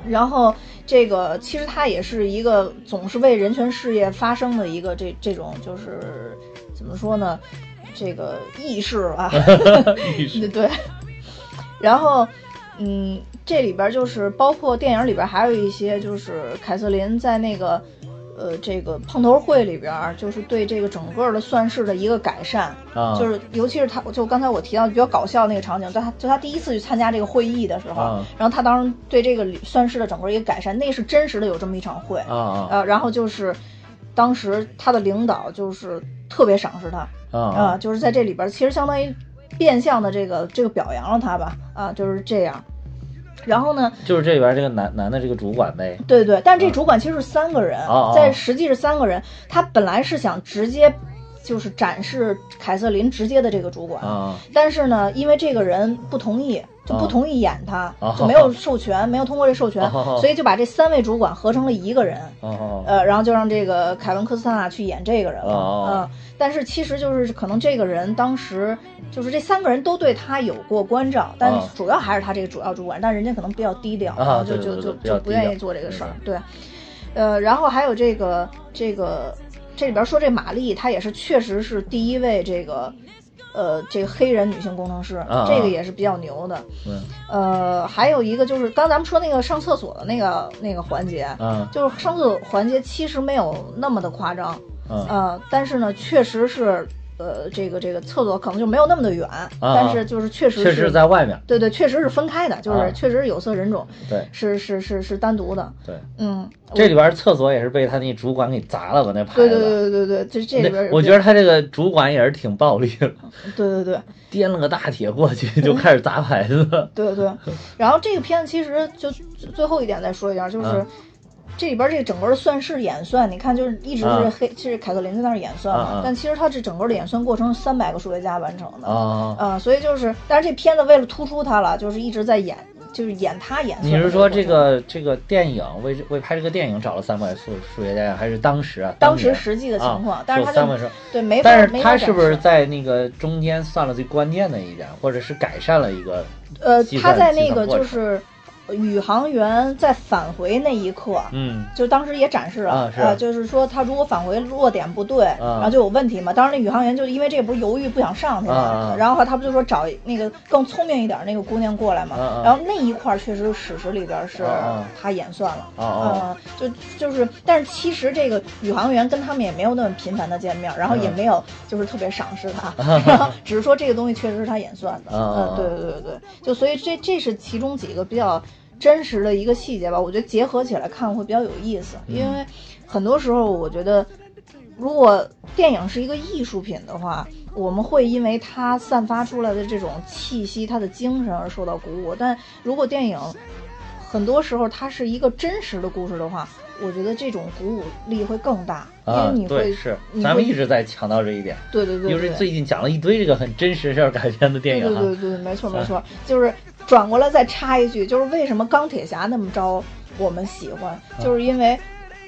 然后这个其实他也是一个总是为人权事业发声的一个这这种就是怎么说呢，这个意识啊，意识对对。然后，嗯，这里边就是包括电影里边还有一些就是凯瑟琳在那个。呃，这个碰头会里边儿，就是对这个整个的算式的一个改善，啊，就是尤其是他，就刚才我提到比较搞笑那个场景，在他就他第一次去参加这个会议的时候，啊然后他当时对这个算式的整个一个改善，那是真实的有这么一场会，啊然后就是当时他的领导就是特别赏识他，啊啊、就是在这里边儿其实相当于变相的这个这个表扬了他吧，啊，就是这样。然后呢，就是这里边这个男男的这个主管呗，对对，但这主管其实是三个人，在实际是三个人。他本来是想直接就是展示凯瑟琳直接的这个主管，啊。但是呢，因为这个人不同意，就不哦同意演他，哦就没有授权，没有通过这授权，哦所以就把这三位主管合成了一个人。哦呃，然后就让这个凯文科斯塔纳去演这个人了，哦嗯，但是其实就是可能这个人当时就是这三个人都对他有过关照，但哦主要还是他这个主要主管，但人家可能比较低调，啊然后就就就就不愿意做这个事儿嗯，对，呃，然后还有这个这个这里边说这玛丽，她也是确实是第一位这个。呃，这个黑人女性工程师，啊这个也是比较牛的。嗯呃，还有一个就是刚咱们说那个上厕所的那个那个环节，嗯就是上厕所环节其实没有那么的夸张，嗯呃，但是呢，确实是，呃，这个这个厕所可能就没有那么的远，但是就是确实是确实在外面，对对，确实是分开的，就是啊确实是有色人种，对是是是是单独的，对，嗯，这里边厕所也是被他那主管给砸了吧？那牌对对，对对对对，这这里边那我觉得他这个主管也是挺暴力的，对对对掂了个大铁过去就开始砸牌子，对对，然后这个片子其实就最后一点再说一下，就是。嗯这里边这个整个的算式演算，你看就是一直是啊黑，是凯瑟琳在那儿演算嘛，但其实它这整个的演算过程是三百个数学家完成的，啊。啊、所以就是，但是这片子为了突出他了，就是一直在演，就是演他演算你是说这个这个电影为为拍这个电影找了三百数数学家，还是当时啊？当时实际的情况，啊但是他就对没法，但是他是不是在那个中间算了最关键的一点，或者是改善了一个？呃，他在那个就是宇航员在返回那一刻，嗯。就当时也展示了，啊就是说他如果返回落点不对，啊。然后就有问题嘛。当时那宇航员就因为这不是犹豫不想上去嘛，然后他不就说找那个更聪明一点那个姑娘过来嘛，然后那一块儿确实史实里边是他演算了，啊就就是，但是其实这个宇航员跟他们也没有那么频繁的见面，然后也嗯没有就是特别赏识他，然后只是说这个东西确实是他演算的，嗯，对对对对对，就所以这这是其中几个比较真实的一个细节吧，我觉得结合起来看会比较有意思，因为很多时候我觉得，如果电影是一个艺术品的话，我们会因为它散发出来的这种气息、它的精神而受到鼓舞，但如果电影很多时候它是一个真实的故事的话，我觉得这种鼓舞力会更大，因啊为你，会，对，是，你会咱们一直在强调这一点，对对对对，因为最近讲了一堆这个很真实事儿改编的电影啊，对对对对，没错没错，就是转过来再插一句，就是为什么钢铁侠那么招我们喜欢，就是因为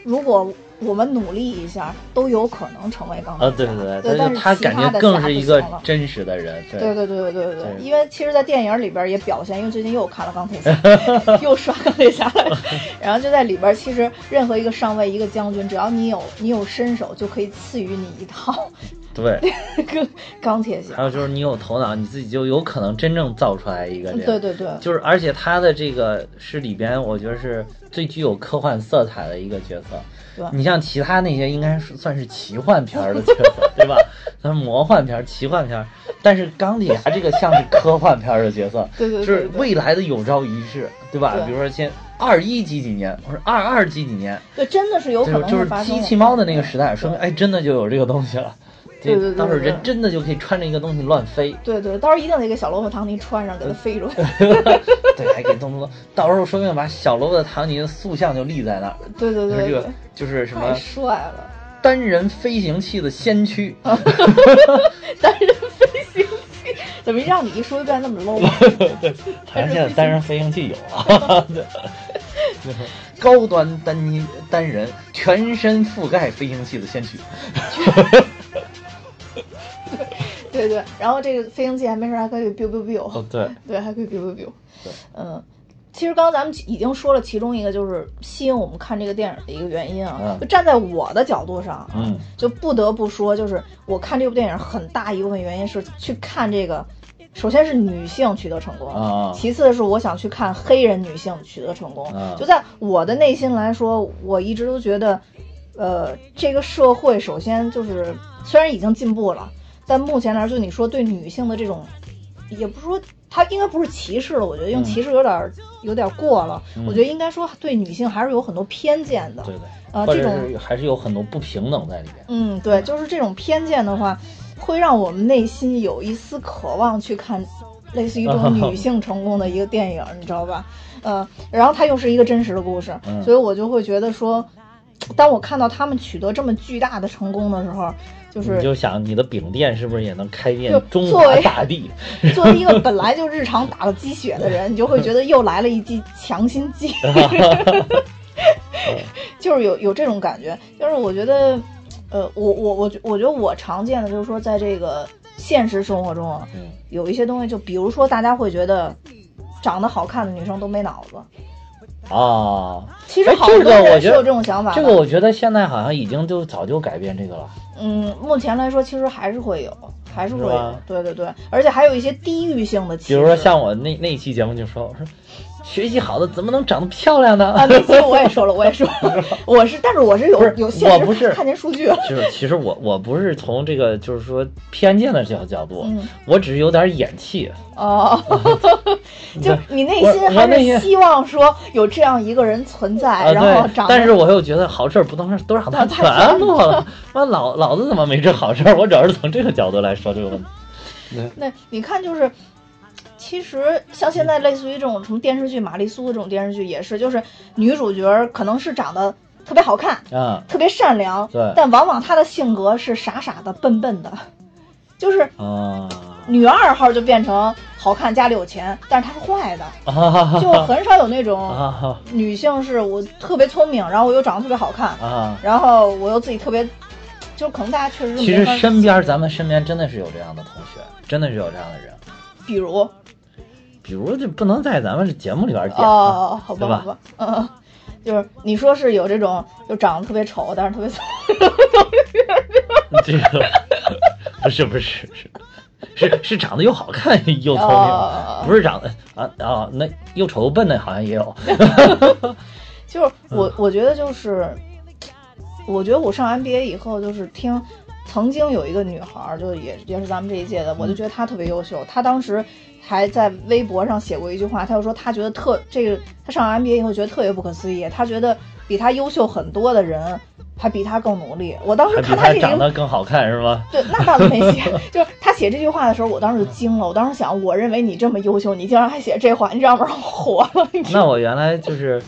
如果我们努力一下，都有可能成为钢铁啊，侠。对对对，但是他感觉更是一个真实的人，对对对对对对对因为其实，在电影里边也表现，因为最近又看了钢铁侠，又刷钢铁侠了，然后就在里边，其实任何一个上尉、一个将军，只要你有你有身手，就可以赐予你一套对，跟钢铁侠还。有就是你有头脑，你自己就有可能真正造出来一个这样。对对对，就是而且他的这个是里边，我觉得是最具有科幻色彩的一个角色。对你像其他那些应该是算是奇幻片儿的角色，对吧？咱魔幻片儿、奇幻片儿，但是钢铁侠这个像是科幻片儿的角色，对对对就是未来的有朝一日，对吧？比如说先二一几几年，或者二二几几年，对，真的是有可能就是机器猫的那个时代，说明哎，真的就有这个东西了。对对对到时候人真的就可以穿着一个东西乱飞，对对，到时候一定得给小萝卜唐尼穿上，给他飞出去。对，还给动动动，到时候说不定把小萝卜的唐尼的塑像就立在那儿，对对对对就是这个，就是什太么帅了！单人飞行器的先驱，单人飞行器，怎么让你一说就变那么 low？对 咱现在单人飞行器有啊，对，就是高端单一单人全身覆盖飞行器的先驱，对对，然后这个飞行器还没事还可以 biu biu biu，、哦对，对，还可以 biu biu biu。对，嗯，其实刚刚咱们已经说了其中一个就是吸引我们看这个电影的一个原因啊，嗯就站在我的角度上啊，嗯就不得不说，就是我看这部电影很大一部分原因是去看这个。首先是女性取得成功，啊其次是我想去看黑人女性取得成功。啊就在我的内心来说，我一直都觉得，呃，这个社会首先就是虽然已经进步了，但目前来说，你说对女性的这种，也不是说它应该不是歧视了，我觉得用嗯歧视有点儿、有点儿过了。嗯我觉得应该说对女性还是有很多偏见的。对对，呃这种还是有很多不平等在里边。嗯，对，就是这种偏见的话，会让我们内心有一丝渴望去看类似于这种 女性成功的一个电影，你知道吧？呃，然后它又是一个真实的故事，嗯所以我就会觉得说，当我看到他们取得这么巨大的成功的时候，就是你就想你的饼店是不是也能开遍就中华作为大地？作为一个本来就日常打了鸡血的人，你就会觉得又来了一剂强心剂 就是有有这种感觉。就是我觉得，呃，我我我觉我觉得我常见的就是说，在这个现实生活中啊，嗯有一些东西，就比如说大家会觉得长得好看的女生都没脑子，啊，其实哎这好多人个我觉得是有这种想法的。这个我觉得现在好像已经就早就改变这个了。嗯，目前来说其实还是会有，还是会有，对对对，而且还有一些地域性的，比如说像我那那一期节目就说，我说学习好的怎么能长得漂亮呢？啊，那期我也说了，我也说了 我是，但是我是有有现实我不是看见数据了，就是其实我我不是从这个就是说偏见的角角度，嗯我只是有点眼气。哦，就你内心还是希望说有这样一个人存在，啊，然后，长，但是我又觉得好事儿不能都让他全做了。完老老子怎么没这好事儿？我主要是从这个角度来说这个问题。那你看就是。其实像现在类似于这种什么电视剧，玛丽苏的这种电视剧也是，就是女主角可能是长得特别好看，啊特别善良，对但往往她的性格是傻傻的、笨笨的，就是啊女二号就变成好看、家里有钱，但是她是坏的，啊！就很少有那种啊女性是我特别聪明，然后我又长得特别好看，啊！然后我又自己特别，就可能大家确实其实身边咱们身边真的是有这样的同学，真的是有这样的人。比如比如这不能在咱们这节目里边讲哦啊，哦，好吧好吧，嗯，就是你说是有这种就长得特别丑，但是特别聪 明这个不是不是是是是长得又好看又聪明，哦不是长得啊啊那又丑又笨的好像也有。就是我嗯我觉得就是，我觉得我上 MBA 以后就是听，曾经有一个女孩儿，就也也是咱们这一届的，我就觉得她特别优秀。她当时还在微博上写过一句话，她就说她觉得特这个，她上 MBA 以后觉得特别不可思议，她觉得比她优秀很多的人还比她更努力。我当时看她这个。他长得更好看是吗？对，那倒是没写，就是她写这句话的时候，我当时就惊了。我当时想，我认为你这么优秀，你竟然还写这话，你让不让我活了？那我原来就是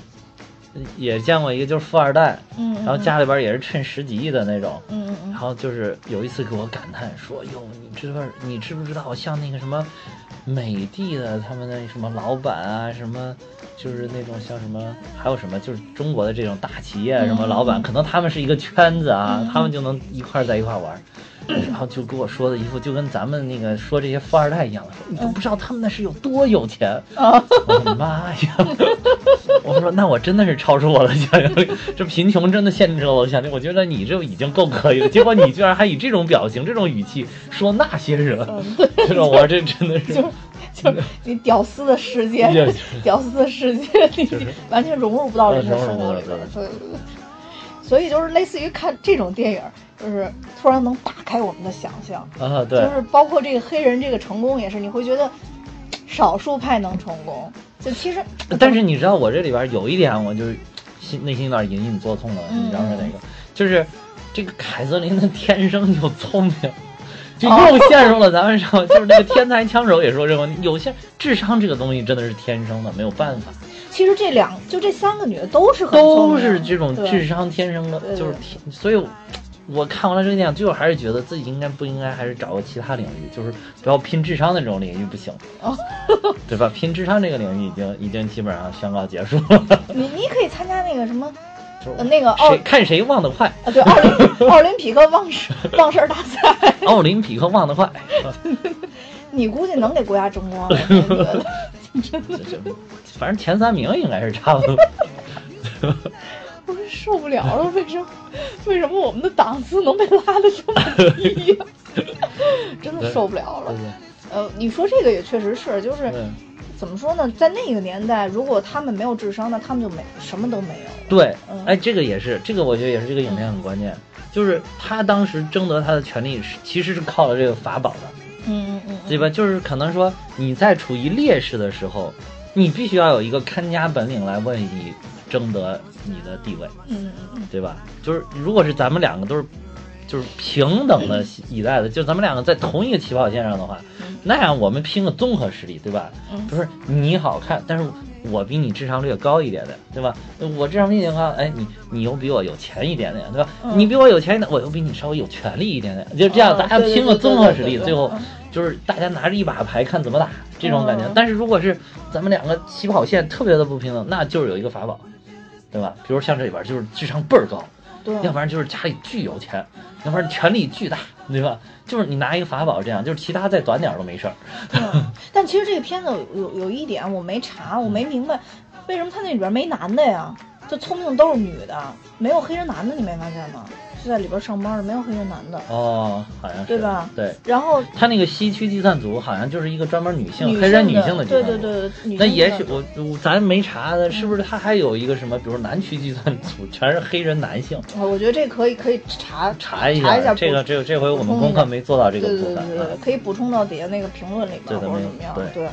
也见过一个，就是富二代，嗯，然后家里边也是趁十几亿的那种，嗯然后就是有一次给我感叹说：“哟，你知道你知不知道，像那个什么美的的他们的什么老板啊，什么就是那种像什么，还有什么就是中国的这种大企业什么老板，嗯可能他们是一个圈子啊，嗯。他们就能一块儿在一块儿玩儿。”然后就跟我说的一副就跟咱们那个说这些富二代一样的，说你都不知道他们那是有多有钱。啊。我的妈呀！我说那我真的是超出我的想象力，这贫穷真的限制了我的想象力。我觉得你这已经够可以了，结果你居然还以这种表情、这种语气说那些人，这种我这真的是就是就你屌丝的世界，屌丝的世界，你完全融入不到人的生活里边儿。对对对。所以就是类似于看这种电影儿，就是突然能打开我们的想象，啊，对就，是包括这个黑人这个成功也是，你会觉得少数派能成功，就其实但是你知道我这里边有一点，我就是心内心有点隐隐作痛了，嗯你知道是哪个？就是这个凯瑟琳她天生就聪明。就哦又陷入了咱们上，就是那个天才枪手也说这个问题，有些智商这个东西真的是天生的，没有办法。其实这两就这三个女的都是很都是这种智商天生的，就是天，所以我我看完了这个电影，最后还是觉得自己应该不应该还是找个其他领域，就是不要拼智商的这种领域不行，哦对吧？拼智商这个领域已经已经基本上宣告结束了，你你可以参加那个什么呃那个奥谁看谁忘得快，啊对奥林 奥林匹克忘事忘事儿大赛，奥林匹克忘得快，你估计能给国家争光了，我觉得。这这反正前三名应该是差不多。我是受不了了，为什么？为什么我们的档次能被拉的这么低呀、真的受不了了呃，你说这个也确实是，就是怎么说呢？在那个年代，如果他们没有智商，那他们就没什么都没有。对嗯，哎，这个也是，这个我觉得也是这个影片很关键，就是他当时争得他的权利是其实是靠了这个法宝的。嗯嗯嗯，对吧？就是可能说你在处于劣势的时候，你必须要有一个看家本领来为你争得你的地位，嗯嗯嗯对吧？就是如果是咱们两个都是就是平等的以待的，就咱们两个在同一个起跑线上的话，那样我们拼个综合实力，对吧？嗯不是你好看，但是我比你智商略高一点点，对吧？我智商比你高，哎，你你又比我有钱一点点，对吧？嗯你比我有钱一点，我又比你稍微有权利一点点，就这样，哦大家拼个综合实力，最后嗯就是大家拿着一把牌看怎么打这种感觉嗯。但是如果是咱们两个起跑线特别的不平等，那就是有一个法宝，对吧？比如像这里边就是智商倍儿高，对，要不然就是家里巨有钱，要不然权力巨大，对吧？就是你拿一个法宝这样，就是其他再短点儿都没事儿。对 但其实这个片子有有有一点我没查，我没明白，为什么他那里边没男的呀？就聪明的都是女的，没有黑人男的，你没发现吗？是在里边上班的，没有黑人男的。哦，好像是对吧对，然后他那个西区计算组好像就是一个专门女性女黑人女性的计对算组。对对，女那也许我我咱没查的，是不是他还有一个什么，比如南区计算组全是黑人男性？啊我觉得这可以可以查查一下这个补这个这回我们功课没做到这个对部分对对对，啊。可以补充到底下那个评论里边或者怎么样。对对，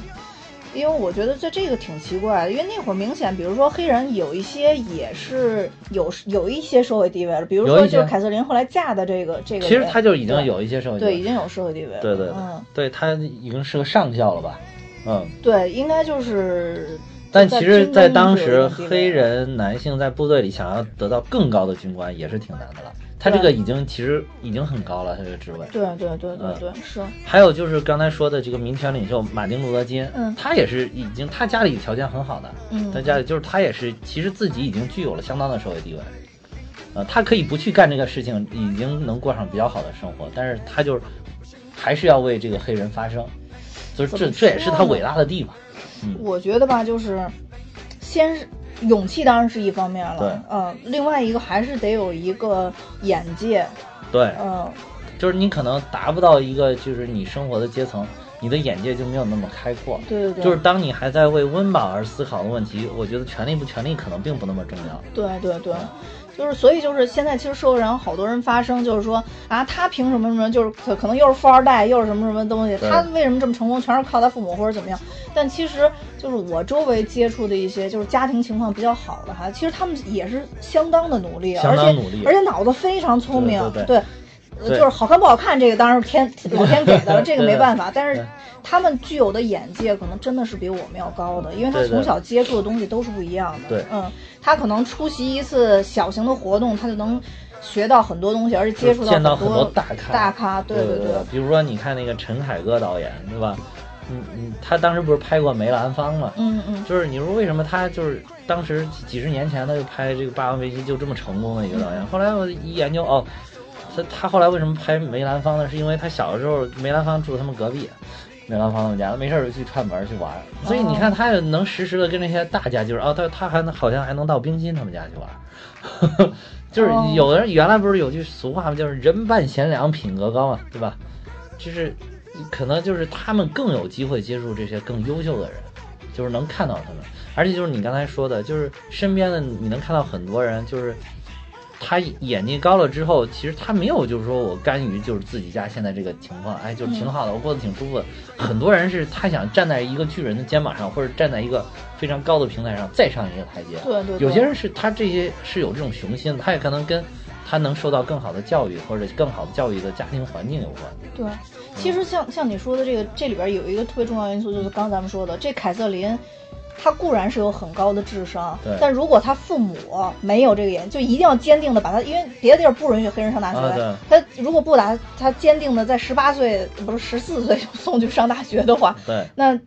因为我觉得这这个挺奇怪的，因为那会儿明显，比如说黑人有一些也是有有一些社会地位了，比如说就是凯瑟琳后来嫁的这个这个，其实他就已经有一些社会地位。对已经有社会地位了，对对对。嗯，对他已经是个上校了吧？嗯，对，应该就是。但其实，在当时黑人男性在部队里想要得到更高的军官也是挺难的了。他这个已经其实已经很高了，他这个职位。对对对对嗯。对，是，还有就是刚才说的这个民权领袖马丁路德金，嗯他也是已经他家里条件很好的，嗯。他家里就是他也是其实自己已经具有了相当的社会地位，呃，他可以不去干这个事情，已经能过上比较好的生活，但是他就是还是要为这个黑人发声，就是这这也是他伟大的地方。嗯。我觉得吧，就是先是勇气当然是一方面了，对。嗯，另外一个还是得有一个眼界，对，嗯，就是你可能达不到一个就是你生活的阶层，你的眼界就没有那么开阔。对对对，就是当你还在为温饱而思考的问题，我觉得权利不权利可能并不那么重要。对对对，就是所以就是现在其实社会上好多人发声，就是说啊，他凭什么什么，就是可可能又是富二代，又是什么什么东西，他为什么这么成功，全是靠他父母或者怎么样？但其实就是我周围接触的一些就是家庭情况比较好的孩子，其实他们也是相当的努力，而且而且脑子非常聪明，对对呃对就是好看不好看，这个当然是天老天给的了，这个没办法。但是他们具有的眼界可能真的是比我们要高的，因为他从小接触的东西都是不一样的。对嗯，他可能出席一次小型的活动，他就能学到很多东西，而且接触见到很很多大咖，大咖。对对对，比如说你看那个陈凯歌导演，对吧？嗯嗯，他当时不是拍过梅兰芳吗？嗯嗯，就是你说为什么他就是当时几十年前他就拍这个《霸王别姬》就这么成功的一个导演？后来我一研究，哦，他他后来为什么拍梅兰芳呢？是因为他小的时候梅兰芳住他们隔壁，梅兰芳他们家，没事儿就去串门去玩，所以你看他也能实时的跟那些大家就是哦，他他还能好像还能到冰心他们家去玩儿。就是有的人原来不是有句俗话吗？就是人伴贤良，品格高嘛，对吧？就是可能就是他们更有机会接触这些更优秀的人，就是能看到他们，而且就是你刚才说的，就是身边的你能看到很多人，就是他眼界高了之后，其实他没有就是说我甘于就是自己家现在这个情况，哎，就是挺好的，我过得挺舒服的。很多人是他想站在一个巨人的肩膀上，或者站在一个非常高的平台上再上一个台阶。对对对有些人是他这些是有这种雄心的，他也可能跟他能受到更好的教育或者更好的教育的家庭环境有关。对。其实像像你说的这个，这里边有一个特别重要因素，就是刚咱们说的，这凯瑟琳。她固然是有很高的智商，但如果他父母没有这个眼，就一定要坚定的把他，因为别的地儿不允许黑人上大学。啊她如果不打，他坚定的在十八岁不是十四岁就送去上大学的话，对，那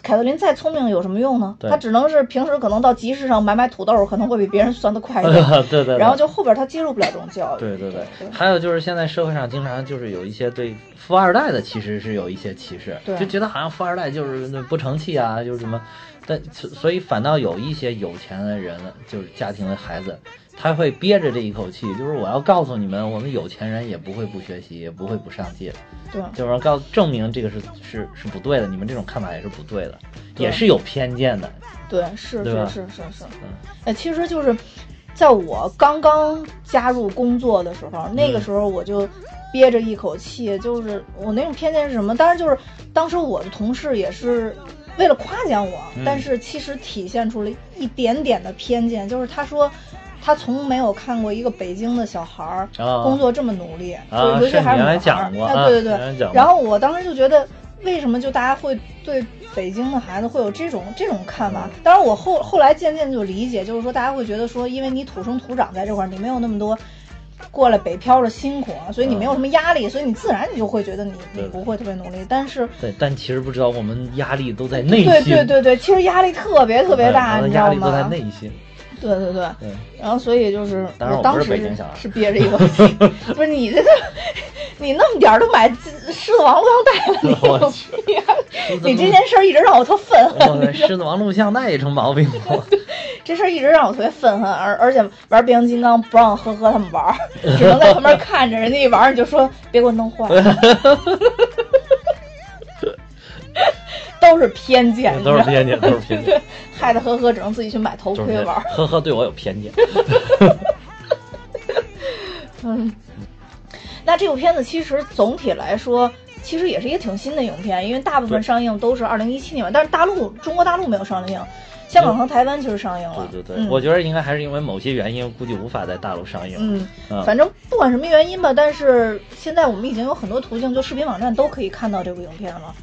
凯瑟琳再聪明有什么用呢？对她只能是平时可能到集市上买买土豆，可能会比别人算得快一点。对对对。然后就后边她接受不了这种教育。对对对对，还有就是现在社会上经常就是有一些对富二代的其实是有一些歧视，对就觉得好像富二代就是那不成器啊，就是什么，但所以反倒有一些有钱的人，就是家庭的孩子，他会憋着这一口气，就是我要告诉你们，我们有钱人也不会不学习，也不会不上进，对就是告证明这个是是是不对的，你们这种看法也是不对的，对也是有偏见的，对，是是是是是嗯。哎，其实就是在我刚刚加入工作的时候，那个嗯时候我就憋着一口气，就是我那种偏见是什么？当然就是当时我的同事也是。为了夸奖我，嗯但是其实体现出了一点点的偏见，就是他说他从没有看过一个北京的小孩儿啊工作这么努力，啊就尤其是你原来还是女孩儿。啊对对对然后我当时就觉得，为什么就大家会对北京的孩子会有这种这种看法？当然，我后后来渐渐就理解，就是说大家会觉得说，因为你土生土长在这块儿，你没有那么多。过来北漂的辛苦啊，所以你没有什么压力，所以你自然你就会觉得你你不会特别努力。但是，对，但其实不知道我们压力都在内对心，对对对，其实压力特别特别大，对你知道压力都在吗？内心，对对对。对。然后所以就是，当时是憋着一口气，不是你这个，你那么点儿都买狮子王录像带了，你！你这件事儿一直让我特愤恨，狮子王录像带也成毛病了。这事儿一直让我特别愤恨，而而且玩变形金刚不让呵呵他们玩儿，只能在旁边看着，人家一玩儿你就说别给我弄坏了，都是偏见，都是偏见，都是偏见，害得呵呵只能自己去买头盔玩。呵呵，对我有偏见。嗯，那这部片子其实总体来说，其实也是一个挺新的影片，因为大部分上映都是二零一七年嘛，但是大陆中国大陆没有上映，香港和台湾其实上映了。对对对，嗯、我觉得应该还是因为某些原因，估计无法在大陆上映。嗯，嗯反正不管什么原因吧，但是现在我们已经有很多途径，就视频网站都可以看到这部影片了。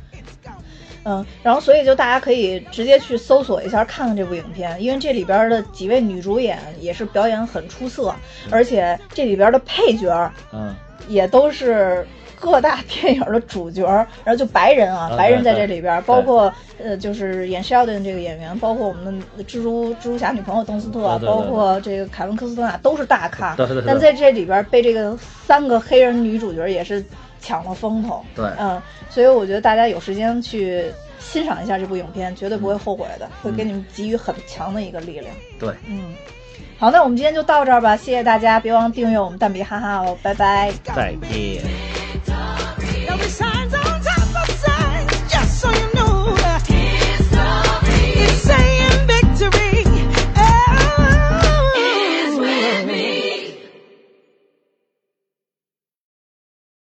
嗯，然后所以就大家可以直接去搜索一下看看这部影片，因为这里边的几位女主演也是表演很出色，而且这里边的配角嗯，也都是各大电影的主角，然后就白人啊，啊白人在这里边，包括呃，就是演 Sheldon 这个演员，包括我们的蜘蛛蜘蛛侠女朋友邓斯特，对对对。包括这个凯文科斯特纳都是大咖，但在这里边被这个三个黑人女主角也是抢了风头，对。嗯，所以我觉得大家有时间去欣赏一下这部影片，绝对不会后悔的，会给你们给予很强的一个力量。对，嗯，好，那我们今天就到这儿吧，谢谢大家，别忘了订阅我们蛋比哈哈哦，拜拜。再见。